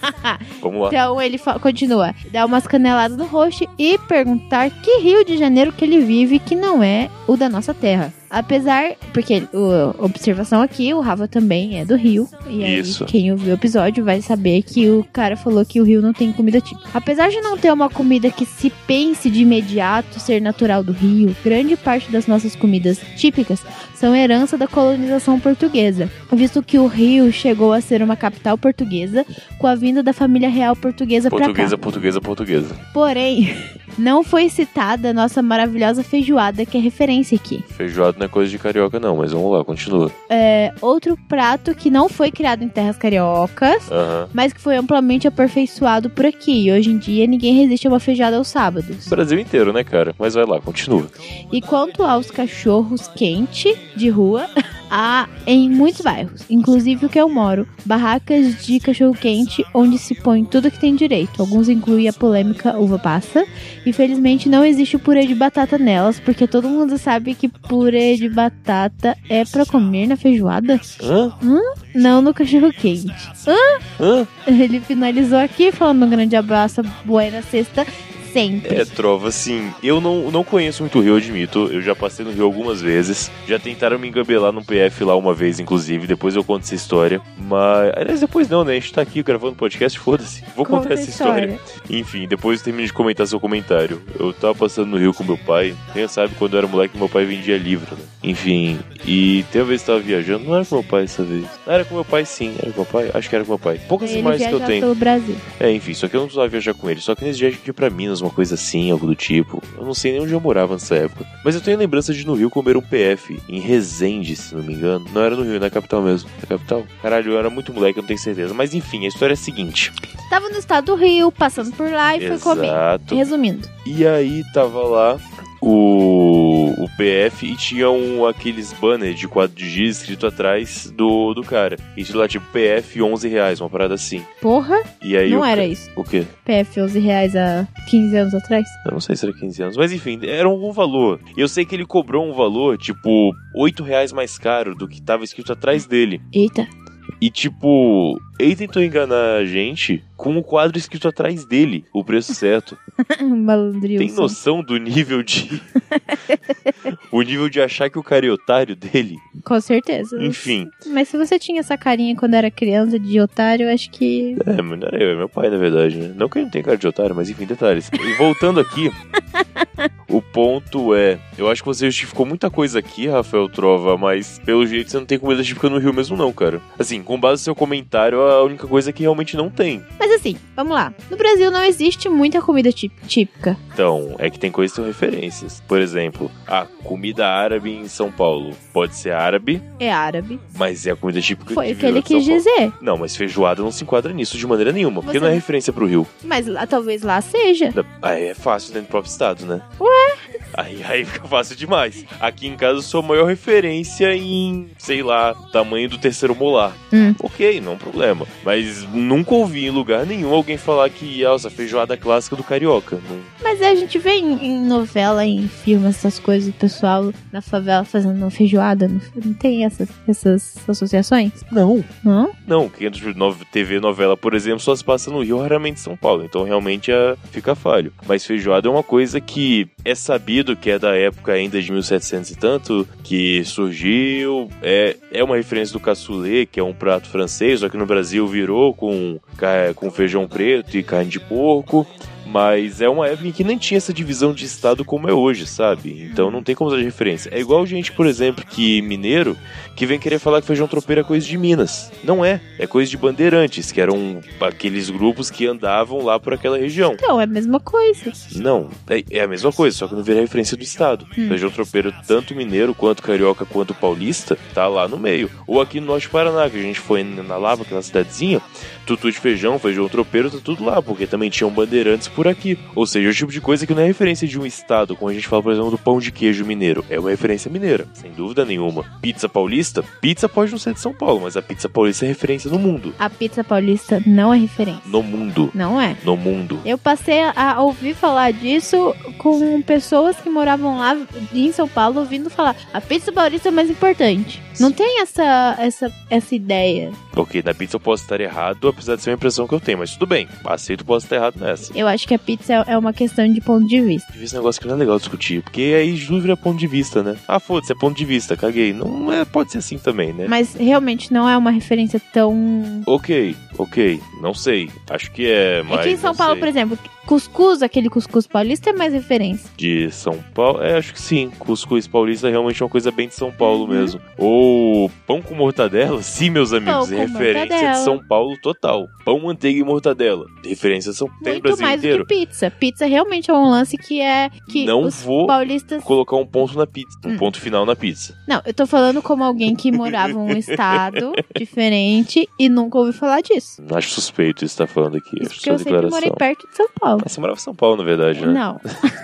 Vamos lá. Então ele continua, dar umas caneladas no host e perguntar que Rio de Janeiro que ele vive que não é o da nossa terra. Apesar, porque o, observação aqui, o Rafa também é do Rio. E aí, Isso. quem ouviu o episódio vai saber que o cara falou que o Rio não tem comida típica. Apesar de não ter uma comida que se pense de imediato ser natural do Rio, grande parte das nossas comidas típicas são herança da colonização portuguesa, visto que o Rio chegou a ser uma capital portuguesa com a vinda da família real portuguesa para cá. Portuguesa, portuguesa, portuguesa. Porém, não foi citada a nossa maravilhosa feijoada que é referência aqui. Feijoada não é coisa de carioca, não, mas vamos lá, continua. É, outro prato que não foi criado em terras cariocas, mas que foi amplamente aperfeiçoado por aqui. E hoje em dia ninguém resiste a uma feijoada aos sábados. Brasil inteiro, né, cara? Mas vai lá, continua. E quanto aos cachorros quente de rua, há em muitos bairros, inclusive o que eu moro, barracas de cachorro quente onde se põe tudo que tem direito. Alguns incluem a polêmica uva passa. Infelizmente não existe purê de batata nelas, porque todo mundo sabe que purê de batata é pra comer na feijoada, Hã? não no cachorro quente. Hã? Ele finalizou aqui falando um grande abraço, buena sexta, sempre. É, Trova, assim, eu não, não conheço muito o Rio, eu admito. Eu já passei no Rio algumas vezes. Já tentaram me engabelar num PF lá uma vez, inclusive. Depois eu conto essa história. Mas. Aliás, depois não, né? A gente tá aqui gravando podcast, foda-se. Vou Conta contar essa história. Enfim, depois eu termino de comentar seu comentário. Eu tava passando no Rio com meu pai. Quem sabe quando eu era moleque, meu pai vendia livro, né? Enfim, e tem uma vez que eu tava viajando. Não era com meu pai dessa vez. Não, era com meu pai sim. Era com meu pai? Acho que era com meu pai. Poucas Ele imagens que eu tenho. Brasil. É, enfim, só que eu não precisava viajar com ele. Só que nesse dia a gente ia pra Minas, uma coisa assim, algo do tipo. Eu não sei nem onde eu morava nessa época. Mas eu tenho lembrança de no Rio comer um PF em Resende, se não me engano. Não era no Rio, na capital mesmo. Na capital? Caralho, eu era muito moleque, eu não tenho certeza. Mas enfim, a história é a seguinte. Tava no estado do Rio, passando por lá e foi comer. Exato. Resumindo. E aí tava lá o, o PF e tinha um, aqueles banners de quadro de giz escrito atrás do, do cara. E tinha lá tipo PF 11 reais, uma parada assim. Porra, E aí não era ca- isso. O quê? PF 11 reais há 15 anos atrás. Eu não sei se era 15 anos, mas enfim, era algum valor. E eu sei que ele cobrou um valor, tipo, 8 reais mais caro do que tava escrito atrás dele. Eita. E tipo, ele tentou enganar a gente com o quadro escrito atrás dele, o preço certo. Malandrilson. Tem noção do nível de. o nível de achar que o cara é otário dele? Com certeza. Enfim. Mas se você tinha essa carinha quando era criança de otário, eu acho que. É, mas não era eu, é meu pai, na verdade, né? Não que ele não tenha cara de otário, mas enfim, detalhes. E voltando aqui, o ponto é: eu acho que você justificou muita coisa aqui, Rafael Trova, mas pelo jeito você não tem comida típica no Rio mesmo, não, cara. Assim, com base no seu comentário, a única coisa que realmente não tem. Mas assim, vamos lá. No Brasil não existe muita comida tí- típica. Então, é que tem coisas que são referências. Por exemplo, a comida árabe em São Paulo. Pode ser árabe, É árabe. mas é a comida típica Foi o que ele quis dizer. Não, mas feijoada não se enquadra nisso de maneira nenhuma, porque Você não é referência pro Rio. Mas lá, talvez lá seja. Aí é fácil dentro do próprio estado, né? Ué? Aí, aí fica fácil demais. Aqui em casa eu sou a maior referência em, sei lá, tamanho do terceiro molar. Hum. Ok, não é um problema. Mas nunca ouvi em lugar nenhum alguém falar que, nossa, feijoada clássica do carioca. Não- Mas a gente vê em, em novela, em filmes, essas coisas, o pessoal na favela fazendo feijoada. Não, não tem essas, essas associações? Não. Não? Não, que entre no- TV novela, por exemplo, só se passa no Rio, raramente em São Paulo. Então realmente é, fica falho. Mas feijoada é uma coisa que é sabido que é da época ainda de 1700 e tanto, que surgiu. É, é uma referência do cassoulet, que é um prato francês, só que no Brasil virou com, com feijão preto e carne de porco. Mas é uma época em que nem tinha essa divisão de estado como é hoje, sabe? Então não tem como usar de referência. É igual gente, por exemplo, que mineiro, que vem querer falar que feijão tropeiro é coisa de Minas. Não é. É coisa de bandeirantes, que eram aqueles grupos que andavam lá por aquela região. Então, é a mesma coisa. Não, é, é a mesma coisa, só que não vira referência do estado. Feijão tropeiro, tanto mineiro quanto carioca quanto paulista, tá lá no meio. Ou aqui no norte do Paraná, que a gente foi na Lava, aquela cidadezinha, tutu de feijão, feijão tropeiro, tá tudo lá, porque também tinham bandeirantes por aqui. Ou seja, o tipo de coisa que não é referência de um estado, como a gente fala, por exemplo, do pão de queijo mineiro. É uma referência mineira, sem dúvida nenhuma. Pizza paulista, pizza pode não ser de São Paulo, mas a pizza paulista é referência no mundo. A pizza paulista não é referência. No mundo. Não é. No mundo. Eu passei a ouvir falar disso com pessoas que moravam lá em São Paulo, ouvindo falar: a pizza paulista é mais importante. Não tem essa, essa, essa ideia. Ok, na pizza eu posso estar errado, apesar de ser uma impressão que eu tenho, mas tudo bem. Aceito, posso estar errado nessa. Eu acho que a pizza é é uma questão de ponto de vista. Esse negócio que não é legal discutir, porque aí tudo vira ponto de vista, né? Ah, foda-se, é ponto de vista, caguei. Não é, pode ser assim também, né? Mas realmente não é uma referência tão. Ok, ok, não sei. Acho que é, mas. é que em São Paulo, sei. por exemplo, cuscuz, aquele cuscuz paulista é mais referência. De São Paulo? É, acho que sim. Cuscuz paulista é realmente uma coisa bem de São Paulo Uhum. mesmo. Ou pão com mortadela? Sim, meus amigos. Pão é referência mortadela. de São Paulo total. Pão, manteiga e mortadela. Referência de São no Muito Brasil mais inteiro. do que pizza. Pizza realmente é um lance que é. que Não os vou paulistas. colocar um ponto na pizza. Um Hum. ponto final na pizza. Não, eu tô falando como alguém que morava em um estado diferente e nunca ouviu falar disso. Acho suspeito isso que tá falando aqui. Isso Acho porque eu sua sempre morei declaração. perto de São Paulo. Mas você morava em São Paulo, na verdade, né? Não.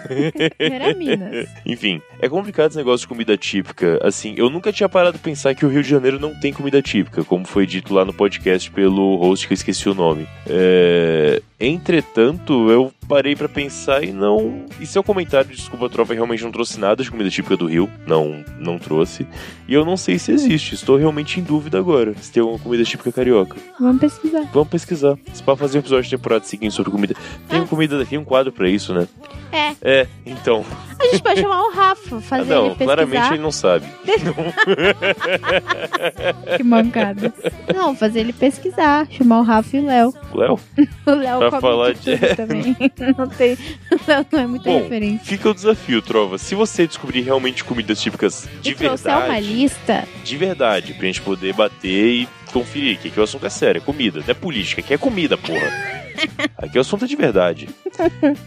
Era Minas. Enfim, é complicado esse negócio de comida típica. Assim, eu nunca tinha parado de pensar que o Rio de Janeiro não tem comida típica, como foi dito lá no podcast pelo host que eu esqueci o nome. É... Entretanto, eu parei pra pensar e não. E seu comentário, desculpa, tropa, realmente não trouxe nada de comida típica do Rio. Não, não trouxe. E eu não sei se existe. Estou realmente em dúvida agora. Se tem alguma comida típica carioca. Vamos pesquisar. Vamos pesquisar. Se para fazer um episódio de temporada seguinte sobre comida. Tem Ah. comida, tem um quadro pra isso, né? É, É, então. A gente pode chamar o Rafa, Ah, fazer não, ele pesquisar. claramente ele não sabe. Que mancada. Não, fazer ele pesquisar, chamar o Rafa e o Léo. Léo? O Léo Pra falar de de- também. Não tem. O Léo não é muita Bom, referência. Fica o desafio, Trova. Se você descobrir realmente comidas típicas de E trouxer uma verdade, lista, de verdade, pra gente poder bater e conferir que aqui o assunto é sério, é comida, não é política, aqui é comida, porra. Aqui o assunto é de verdade.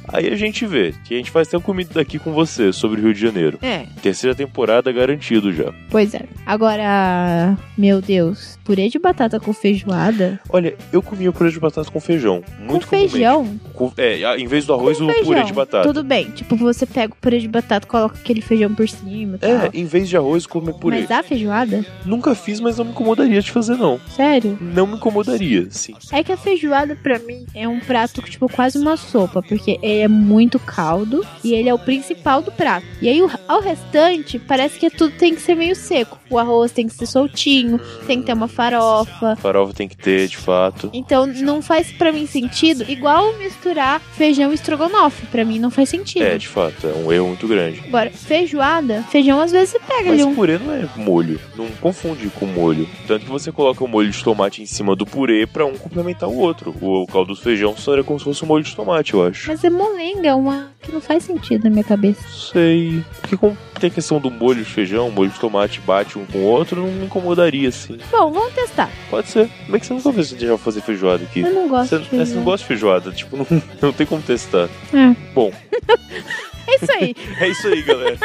Aí a gente vê que a gente faz ter um comida daqui com você sobre o Rio de Janeiro. é, Terceira temporada garantido já. pois é. Agora, meu Deus, purê de batata com feijoada? Olha, eu comia purê de batata com feijão. Muito com feijão? Com- é, em vez do arroz, com o feijão. purê de batata. Tudo bem. Tipo, você pega o purê de batata, coloca aquele feijão por cima e tal. É, em vez de arroz, comer purê. Mas a feijoada? Nunca fiz, mas não me incomodaria de fazer, não. Sério? Não me incomodaria, sim. É que a feijoada, pra mim, é um prato, tipo, quase uma sopa, porque ele é muito caldo e ele é o principal do prato. E aí, o, ao restante, parece que tudo tem que ser meio seco. O arroz tem que ser soltinho, tem que ter uma farofa. Farofa tem que ter, de fato. Então, não faz pra mim sentido, igual misturar feijão e estrogonofe. Pra mim, não faz sentido. É, de fato, é um erro muito grande. Agora, feijoada, feijão às vezes você pega Mas ali um. purê não é molho. Não confunde com molho. Tanto que você coloca o molho de tomate em cima do purê pra um complementar o outro. O caldo do feijão só era como se fosse um molho de tomate, eu acho. Mas é molenga, é uma que não faz sentido na minha cabeça. Sei. Porque como tem a questão do molho de feijão, molho de tomate bate um com o outro, não me incomodaria, assim. Bom, vamos testar. Pode ser. Como é que você nunca gente já fazer feijoada aqui? Eu não gosto Você, de feijão. você não gosta de feijoada, tipo, não, não tem como testar. É. Bom, É isso aí. é isso aí, galera.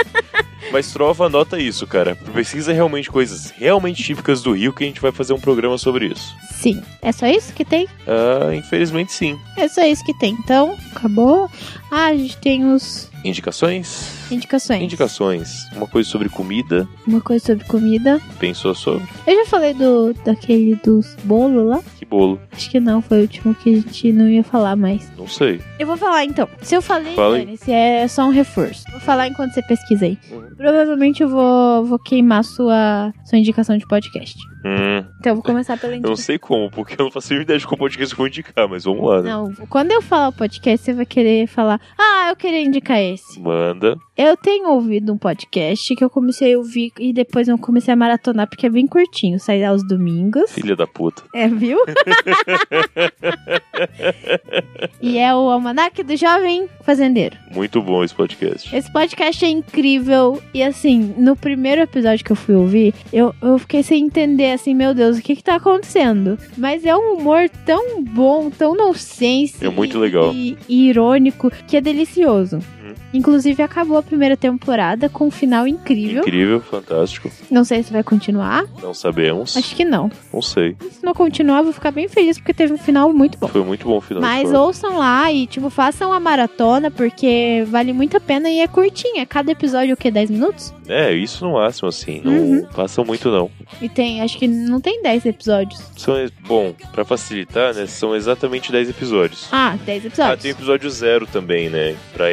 Mas Trova, anota isso, cara. Pesquisa realmente coisas realmente típicas do Rio que a gente vai fazer um programa sobre isso. Sim. É só isso que tem? Ah, infelizmente sim. É só isso que tem. Então, acabou. Ah, a gente tem os Indicações? indicações. Indicações. Uma coisa sobre comida. Uma coisa sobre comida. Pensou sobre? Eu já falei do daquele dos bolo lá. Que bolo? Acho que não, foi o último que a gente não ia falar mais. Não sei. Eu vou falar então. Se eu falei, Fala se é só um reforço. Vou falar enquanto você pesquisa aí. Uhum. Provavelmente eu vou, vou queimar sua, sua indicação de podcast. Hum, Então eu vou começar pela eu não indicação. sei como, porque eu não faço ideia de qual podcast eu vou indicar, mas vamos lá, né? Não, quando eu falar o podcast, você vai querer falar, ah, eu queria indicar esse. Manda. Eu tenho ouvido um podcast que eu comecei a ouvir e depois eu comecei a maratonar porque é bem curtinho. Sai aos domingos. Filha da puta. É, viu? e é o Almanac do Jovem Fazendeiro. Muito bom esse podcast. Esse podcast é incrível. E assim, no primeiro episódio que eu fui ouvir, eu, eu fiquei sem entender, assim, meu Deus, o que que tá acontecendo? Mas é um humor tão bom, tão nonsense. É muito legal. E, e irônico, que é delicioso. Uhum. Inclusive, acabou a primeira temporada com um final incrível. Incrível, fantástico. Não sei se vai continuar. Não sabemos. Acho que não. Não sei. Se não continuar, vou ficar bem feliz porque teve um final muito bom. Foi muito bom o final. Mas ouçam lá e, tipo, façam a maratona, porque vale muito a pena e é curtinha. Cada episódio, o quê? 10 minutos? É, isso no máximo, assim. Não Uhum. passa muito, não. E tem, acho que não tem 10 episódios. São, bom, pra facilitar, né? São exatamente 10 episódios. Ah, 10 Ah, episódios. tem episódio zero também, né? Pra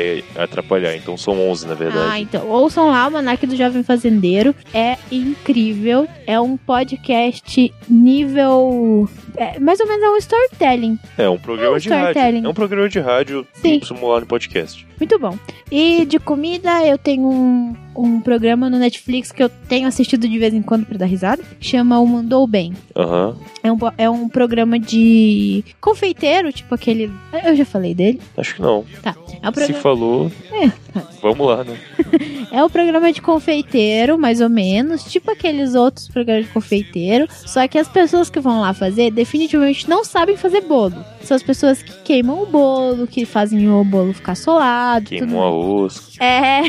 atrapalhar. Então são 11, na Ah, verdade. então, ouçam lá o Manac do Jovem Fazendeiro. É incrível. É um podcast nível. É, mais ou menos é um storytelling. É um programa É um de rádio. É um programa de rádio Sim. simular no podcast. Muito bom. E de comida, eu tenho um, um programa no Netflix que eu tenho assistido de vez em quando pra dar risada. Chama O Mandou Bem. Aham. É um, é um programa de confeiteiro, tipo aquele. Eu já falei dele. Acho que não. Tá. É um Se programa, falou. É. Vamos lá, né? é um programa de confeiteiro, mais ou menos. Tipo aqueles outros programas de confeiteiro. Só que as pessoas que vão lá fazer definitivamente não sabem fazer bolo. São as pessoas que queimam o bolo, que fazem o bolo ficar solado. tudo Queimou a rosca. É.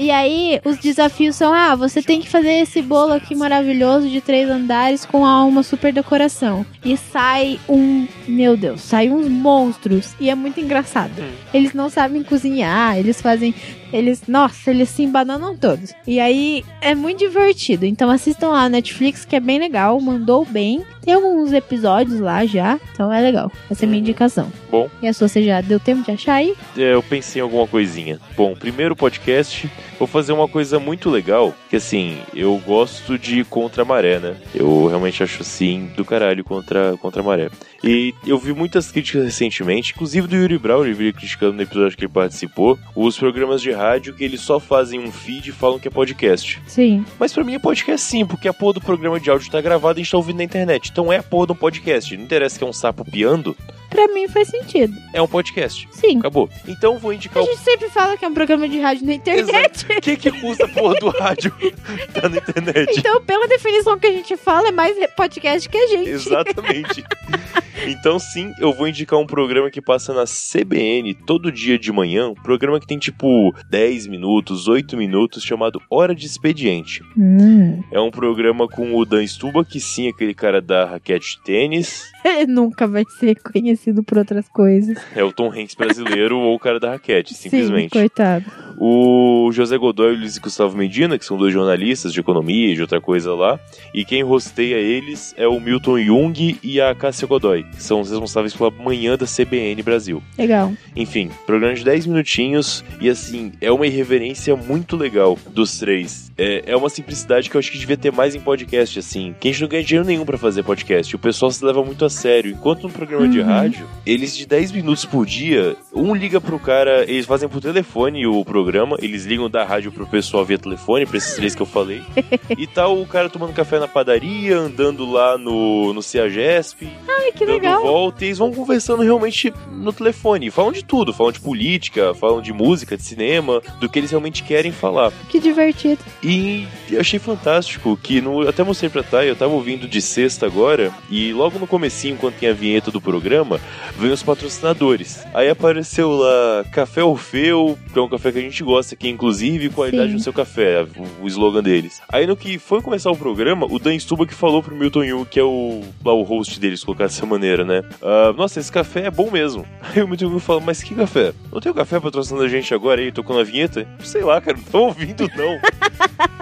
e aí, os desafios são: ah, você tem que fazer esse bolo aqui maravilhoso de três andares com uma super decoração. E sai um. Meu Deus, sai uns monstros. E é muito engraçado. Eles não sabem cozinhar, eles fazem. Eles. Nossa, eles se embananam todos. E aí é muito divertido. Então assistam lá na Netflix, que é bem legal. Mandou bem. Tem alguns episódios lá já. Então é legal. Essa é a minha indicação. Bom, E a sua, você já deu tempo de achar aí? é, eu pensei em alguma coisinha. Bom, primeiro podcast, vou fazer uma coisa muito legal, que assim, eu gosto de contra maré, né? Eu realmente acho assim do caralho contra, contra maré. E eu vi muitas críticas recentemente, inclusive do Yuri Brown, ele veio criticando no episódio que ele participou, os programas de rádio que eles só fazem um feed e falam que é podcast. Sim. Mas pra mim é podcast sim, porque a porra do programa de áudio tá gravado e a gente tá ouvindo na internet. Então é a porra de um podcast. Não interessa que é um sapo piando, Pra mim faz sentido. é um podcast. Sim. Acabou. Então vou indicar A o gente sempre fala que é um programa de rádio na internet. O que que custa a porra do rádio tá na internet? Então, pela definição que a gente fala, é mais podcast que a gente. Exatamente. Então, sim, eu vou indicar um programa que passa na CBN todo dia de manhã. Um programa que tem tipo 10 minutos, 8 minutos, chamado Hora de Expediente. Hum. É um programa com o Dan Stuba, que sim, é aquele cara da raquete de tênis. Nunca vai ser conhecido por outras coisas. É o Tom Hanks brasileiro ou o cara da raquete, simplesmente. Sim, coitado. O José Godoy e o Luiz Gustavo Medina, que são dois jornalistas de economia e de outra coisa lá. E quem rosteia eles é o Milton Jung e a Cássia Godoy, que são os responsáveis pela manhã da CBN Brasil. Legal. Enfim, programa de 10 minutinhos e assim, é uma irreverência muito legal dos três. É, é uma simplicidade que eu acho que devia ter mais em podcast, assim. Que a gente não ganha dinheiro nenhum pra fazer podcast. O pessoal se leva muito a sério. Enquanto no programa de Uhum. rádio, eles de 10 minutos por dia, um liga pro cara, eles fazem por telefone o programa, eles ligam da rádio pro pessoal via telefone, pra esses três que eu falei. e tá o cara tomando café na padaria, andando lá no, no CEAGESP, Ai, que dando legal. volta e eles vão conversando realmente no telefone. Falam de tudo, falam de política, falam de música, de cinema, do que eles realmente querem falar. Que divertido. E eu achei fantástico que no, até mostrei pra Thay, eu tava ouvindo de sexta agora, e logo no comecinho, quando tem a vinheta do programa, vem os patrocinadores. Aí apareceu lá Café Orfeu, que é um café que a gente gosta aqui, inclusive, qualidade Sim. no seu café, o, o slogan deles. Aí no que foi começar o programa, o Dan Stuba que falou pro Milton Yu, que é o, lá, o host deles, colocar dessa maneira, né? Ah, Nossa, esse café é bom mesmo. Aí o Milton Yu fala, mas que café? Não tem o café patrocinando a gente agora aí, tocando a vinheta? Sei lá, cara, não tô ouvindo não.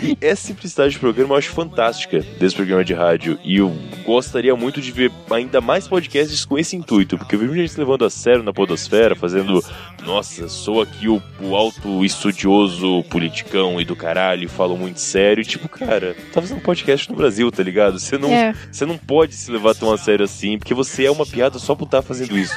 E essa simplicidade de programa eu acho fantástica desse programa de rádio. E eu gostaria muito de ver ainda mais podcasts com esse intuito. Porque eu vejo gente se levando a sério na podosfera, fazendo... Nossa, sou aqui o, o alto estudioso politicão e do caralho, falo muito sério. E, tipo, cara, tá fazendo podcast no Brasil, tá ligado? Você não, É. você não pode se levar tão a sério assim, porque você é uma piada só por estar fazendo isso.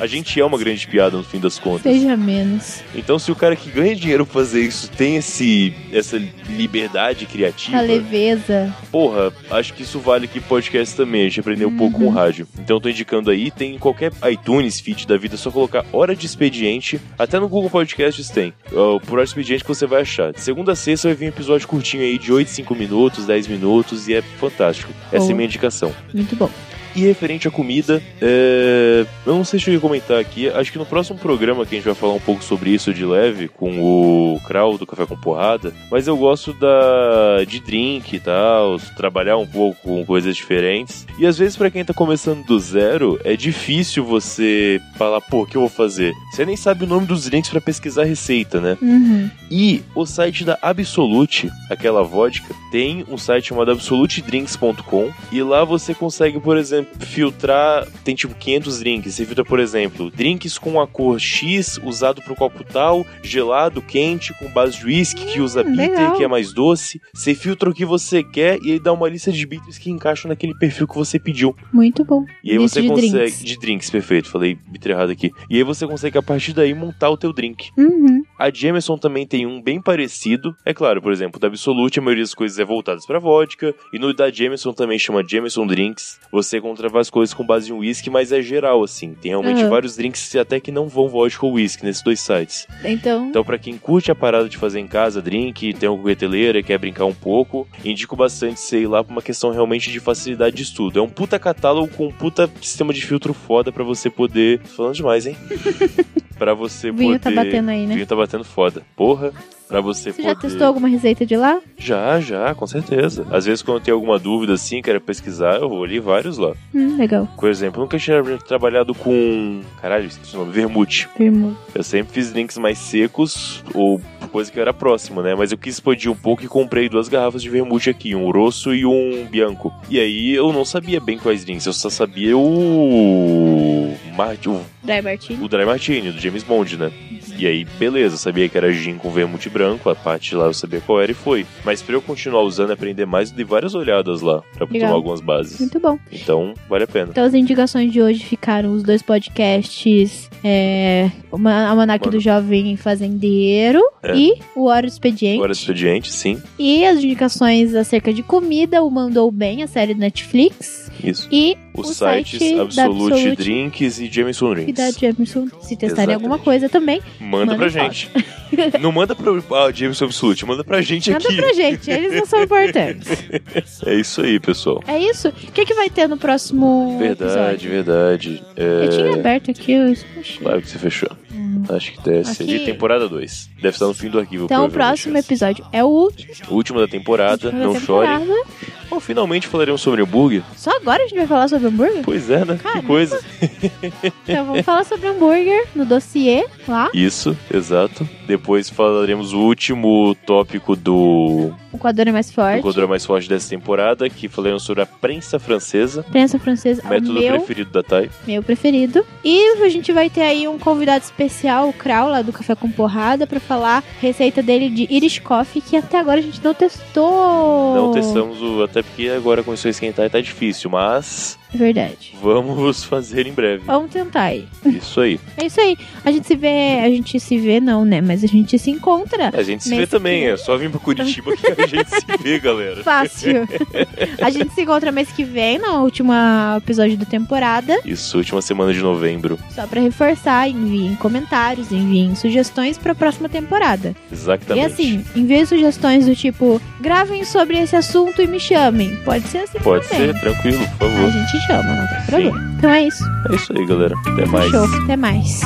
A gente é uma grande piada no fim das contas. Seja menos. Então, se o cara que ganha dinheiro pra fazer isso tem esse, essa liberdade criativa, A leveza. porra, acho que isso vale aqui podcast também. A gente aprendeu um pouco com o rádio. Então, tô indicando aí, tem em qualquer iTunes, feed da vida, é só colocar Hora de Expediente. Até no Google Podcasts tem. Uh, por Hora de Expediente que você vai achar. De segunda a sexta vai vir um episódio curtinho aí de 8, 5 minutos, 10 minutos e é fantástico. Essa é a minha indicação. Muito bom. E referente à comida, é... eu não sei se eu ia comentar aqui, acho que no próximo programa que a gente vai falar um pouco sobre isso de leve, com o Krau do Café com Porrada, mas eu gosto da de drink e tal, trabalhar um pouco com coisas diferentes. E às vezes pra quem tá começando do zero, é difícil você falar, pô, o que eu vou fazer? Você nem sabe o nome dos drinks pra pesquisar a receita, né? Uhum. E o site da Absolute, aquela vodka, tem um site chamado absolutedrinks.com e lá você consegue, por exemplo, filtrar, tem tipo 500 drinks. Você filtra, por exemplo, drinks com a cor X usado pro copo tal, gelado, quente, com base de whisky, que usa bitter, legal. que é mais doce. Você filtra o que você quer e aí dá uma lista de bitters que encaixam naquele perfil que você pediu. Muito bom. E aí Lista você de consegue. drinks. De drinks, perfeito. Falei bitter errado aqui. E aí você consegue, a partir daí, montar o teu drink. Uhum. A Jameson também tem um bem parecido. É claro, por exemplo, da Absolute a maioria das coisas é voltadas pra vodka. E no da Jameson também chama Jameson Drinks. Você encontra várias coisas com base em whisky, mas é geral, assim. Tem realmente Aham. vários drinks até que não vão vodka ou whisky nesses dois sites. Então, Então, pra quem curte a parada de fazer em casa drink, tem uma coqueteleira, quer brincar um pouco, indico bastante você ir lá pra uma questão realmente de facilidade de estudo. É um puta catálogo com um puta sistema de filtro foda pra você poder. Tô falando demais, hein? pra você o vinho poder. tá batendo aí, O né? vinho tá batendo foda. Porra. Pra você, Você poder. já testou alguma receita de lá? Já, já, com certeza. Às vezes, quando eu tenho alguma dúvida assim, quero pesquisar, eu vou ali vários lá. Hum, legal. Por exemplo, eu nunca tinha trabalhado com. Caralho, esqueci o nome. Vermute. Firmo. Eu sempre fiz drinks mais secos ou coisa que era próxima, né? Mas eu quis expandir um pouco e comprei duas garrafas de vermute aqui, um rosso e um bianco. E aí eu não sabia bem quais drinks, eu só sabia o. Mar- o Dry Martini. o Dry Martini, do James Bond, né? E aí, beleza, sabia que era gin com vermute branco, a parte lá eu sabia qual era e foi. Mas pra eu continuar usando e aprender mais, eu dei várias olhadas lá pra Legal. tomar algumas bases. Muito bom. Então, vale a pena. Então as indicações de hoje ficaram os dois podcasts, é, o Ma- Almanac do Jovem Fazendeiro É. e o Hora do Expediente. Agora expediente, sim, E as indicações acerca de comida, o Mandou Bem, a série do Netflix. Isso. E Os o sites site Absolute, Absolute Drinks e Jameson e Drinks. da Jameson. Se testarem alguma coisa também, Manda, Manda pra gente. Não manda pra ah, Jameson Absolute, manda pra gente manda aqui. pra gente. Eles não são importantes. É isso aí, pessoal. É isso? O que, que vai ter no próximo Verdade, episódio? verdade. É... Eu tinha aberto aqui, eu. Claro que você fechou. Acho que deve ser de temporada 2. Deve estar no fim do arquivo. Então o próximo episódio é o último O último da temporada, da não chorem. temporada. Ou finalmente falaremos sobre hambúrguer. Só agora a gente vai falar sobre hambúrguer? Pois é, né? Caramba. Que coisa. Então vamos falar sobre hambúrguer no dossiê lá. Isso, exato. Depois falaremos o último tópico do O quadro é mais forte. quadro mais forte dessa temporada, que falaremos sobre a prensa francesa. Prensa francesa, é o Método meu, preferido da Thay. meu preferido. E a gente vai ter aí um convidado especial, o Krau, lá do Café com Porrada, pra falar receita dele de Irish Coffee, que até agora a gente não testou. Não testamos o. Até porque agora começou a esquentar e tá difícil, mas verdade. vamos fazer em breve. Vamos tentar aí. Isso aí. É isso aí. A gente se vê. A gente se vê, não, né? Mas a gente se encontra. A gente se vê também, que- é só vir pra Curitiba que a gente se vê, galera. Fácil. a gente se encontra mês que vem, no último episódio da temporada. Isso, última semana de novembro. Só pra reforçar, enviem comentários, enviem sugestões pra próxima temporada. Exatamente. E assim, enviem sugestões do tipo, gravem sobre esse assunto e me chamem. Pode ser assim Pode também. ser, tranquilo, por A favor. gente chama, não tem problema. Então é isso. É isso aí, galera. Até mais. Fechou. Até mais.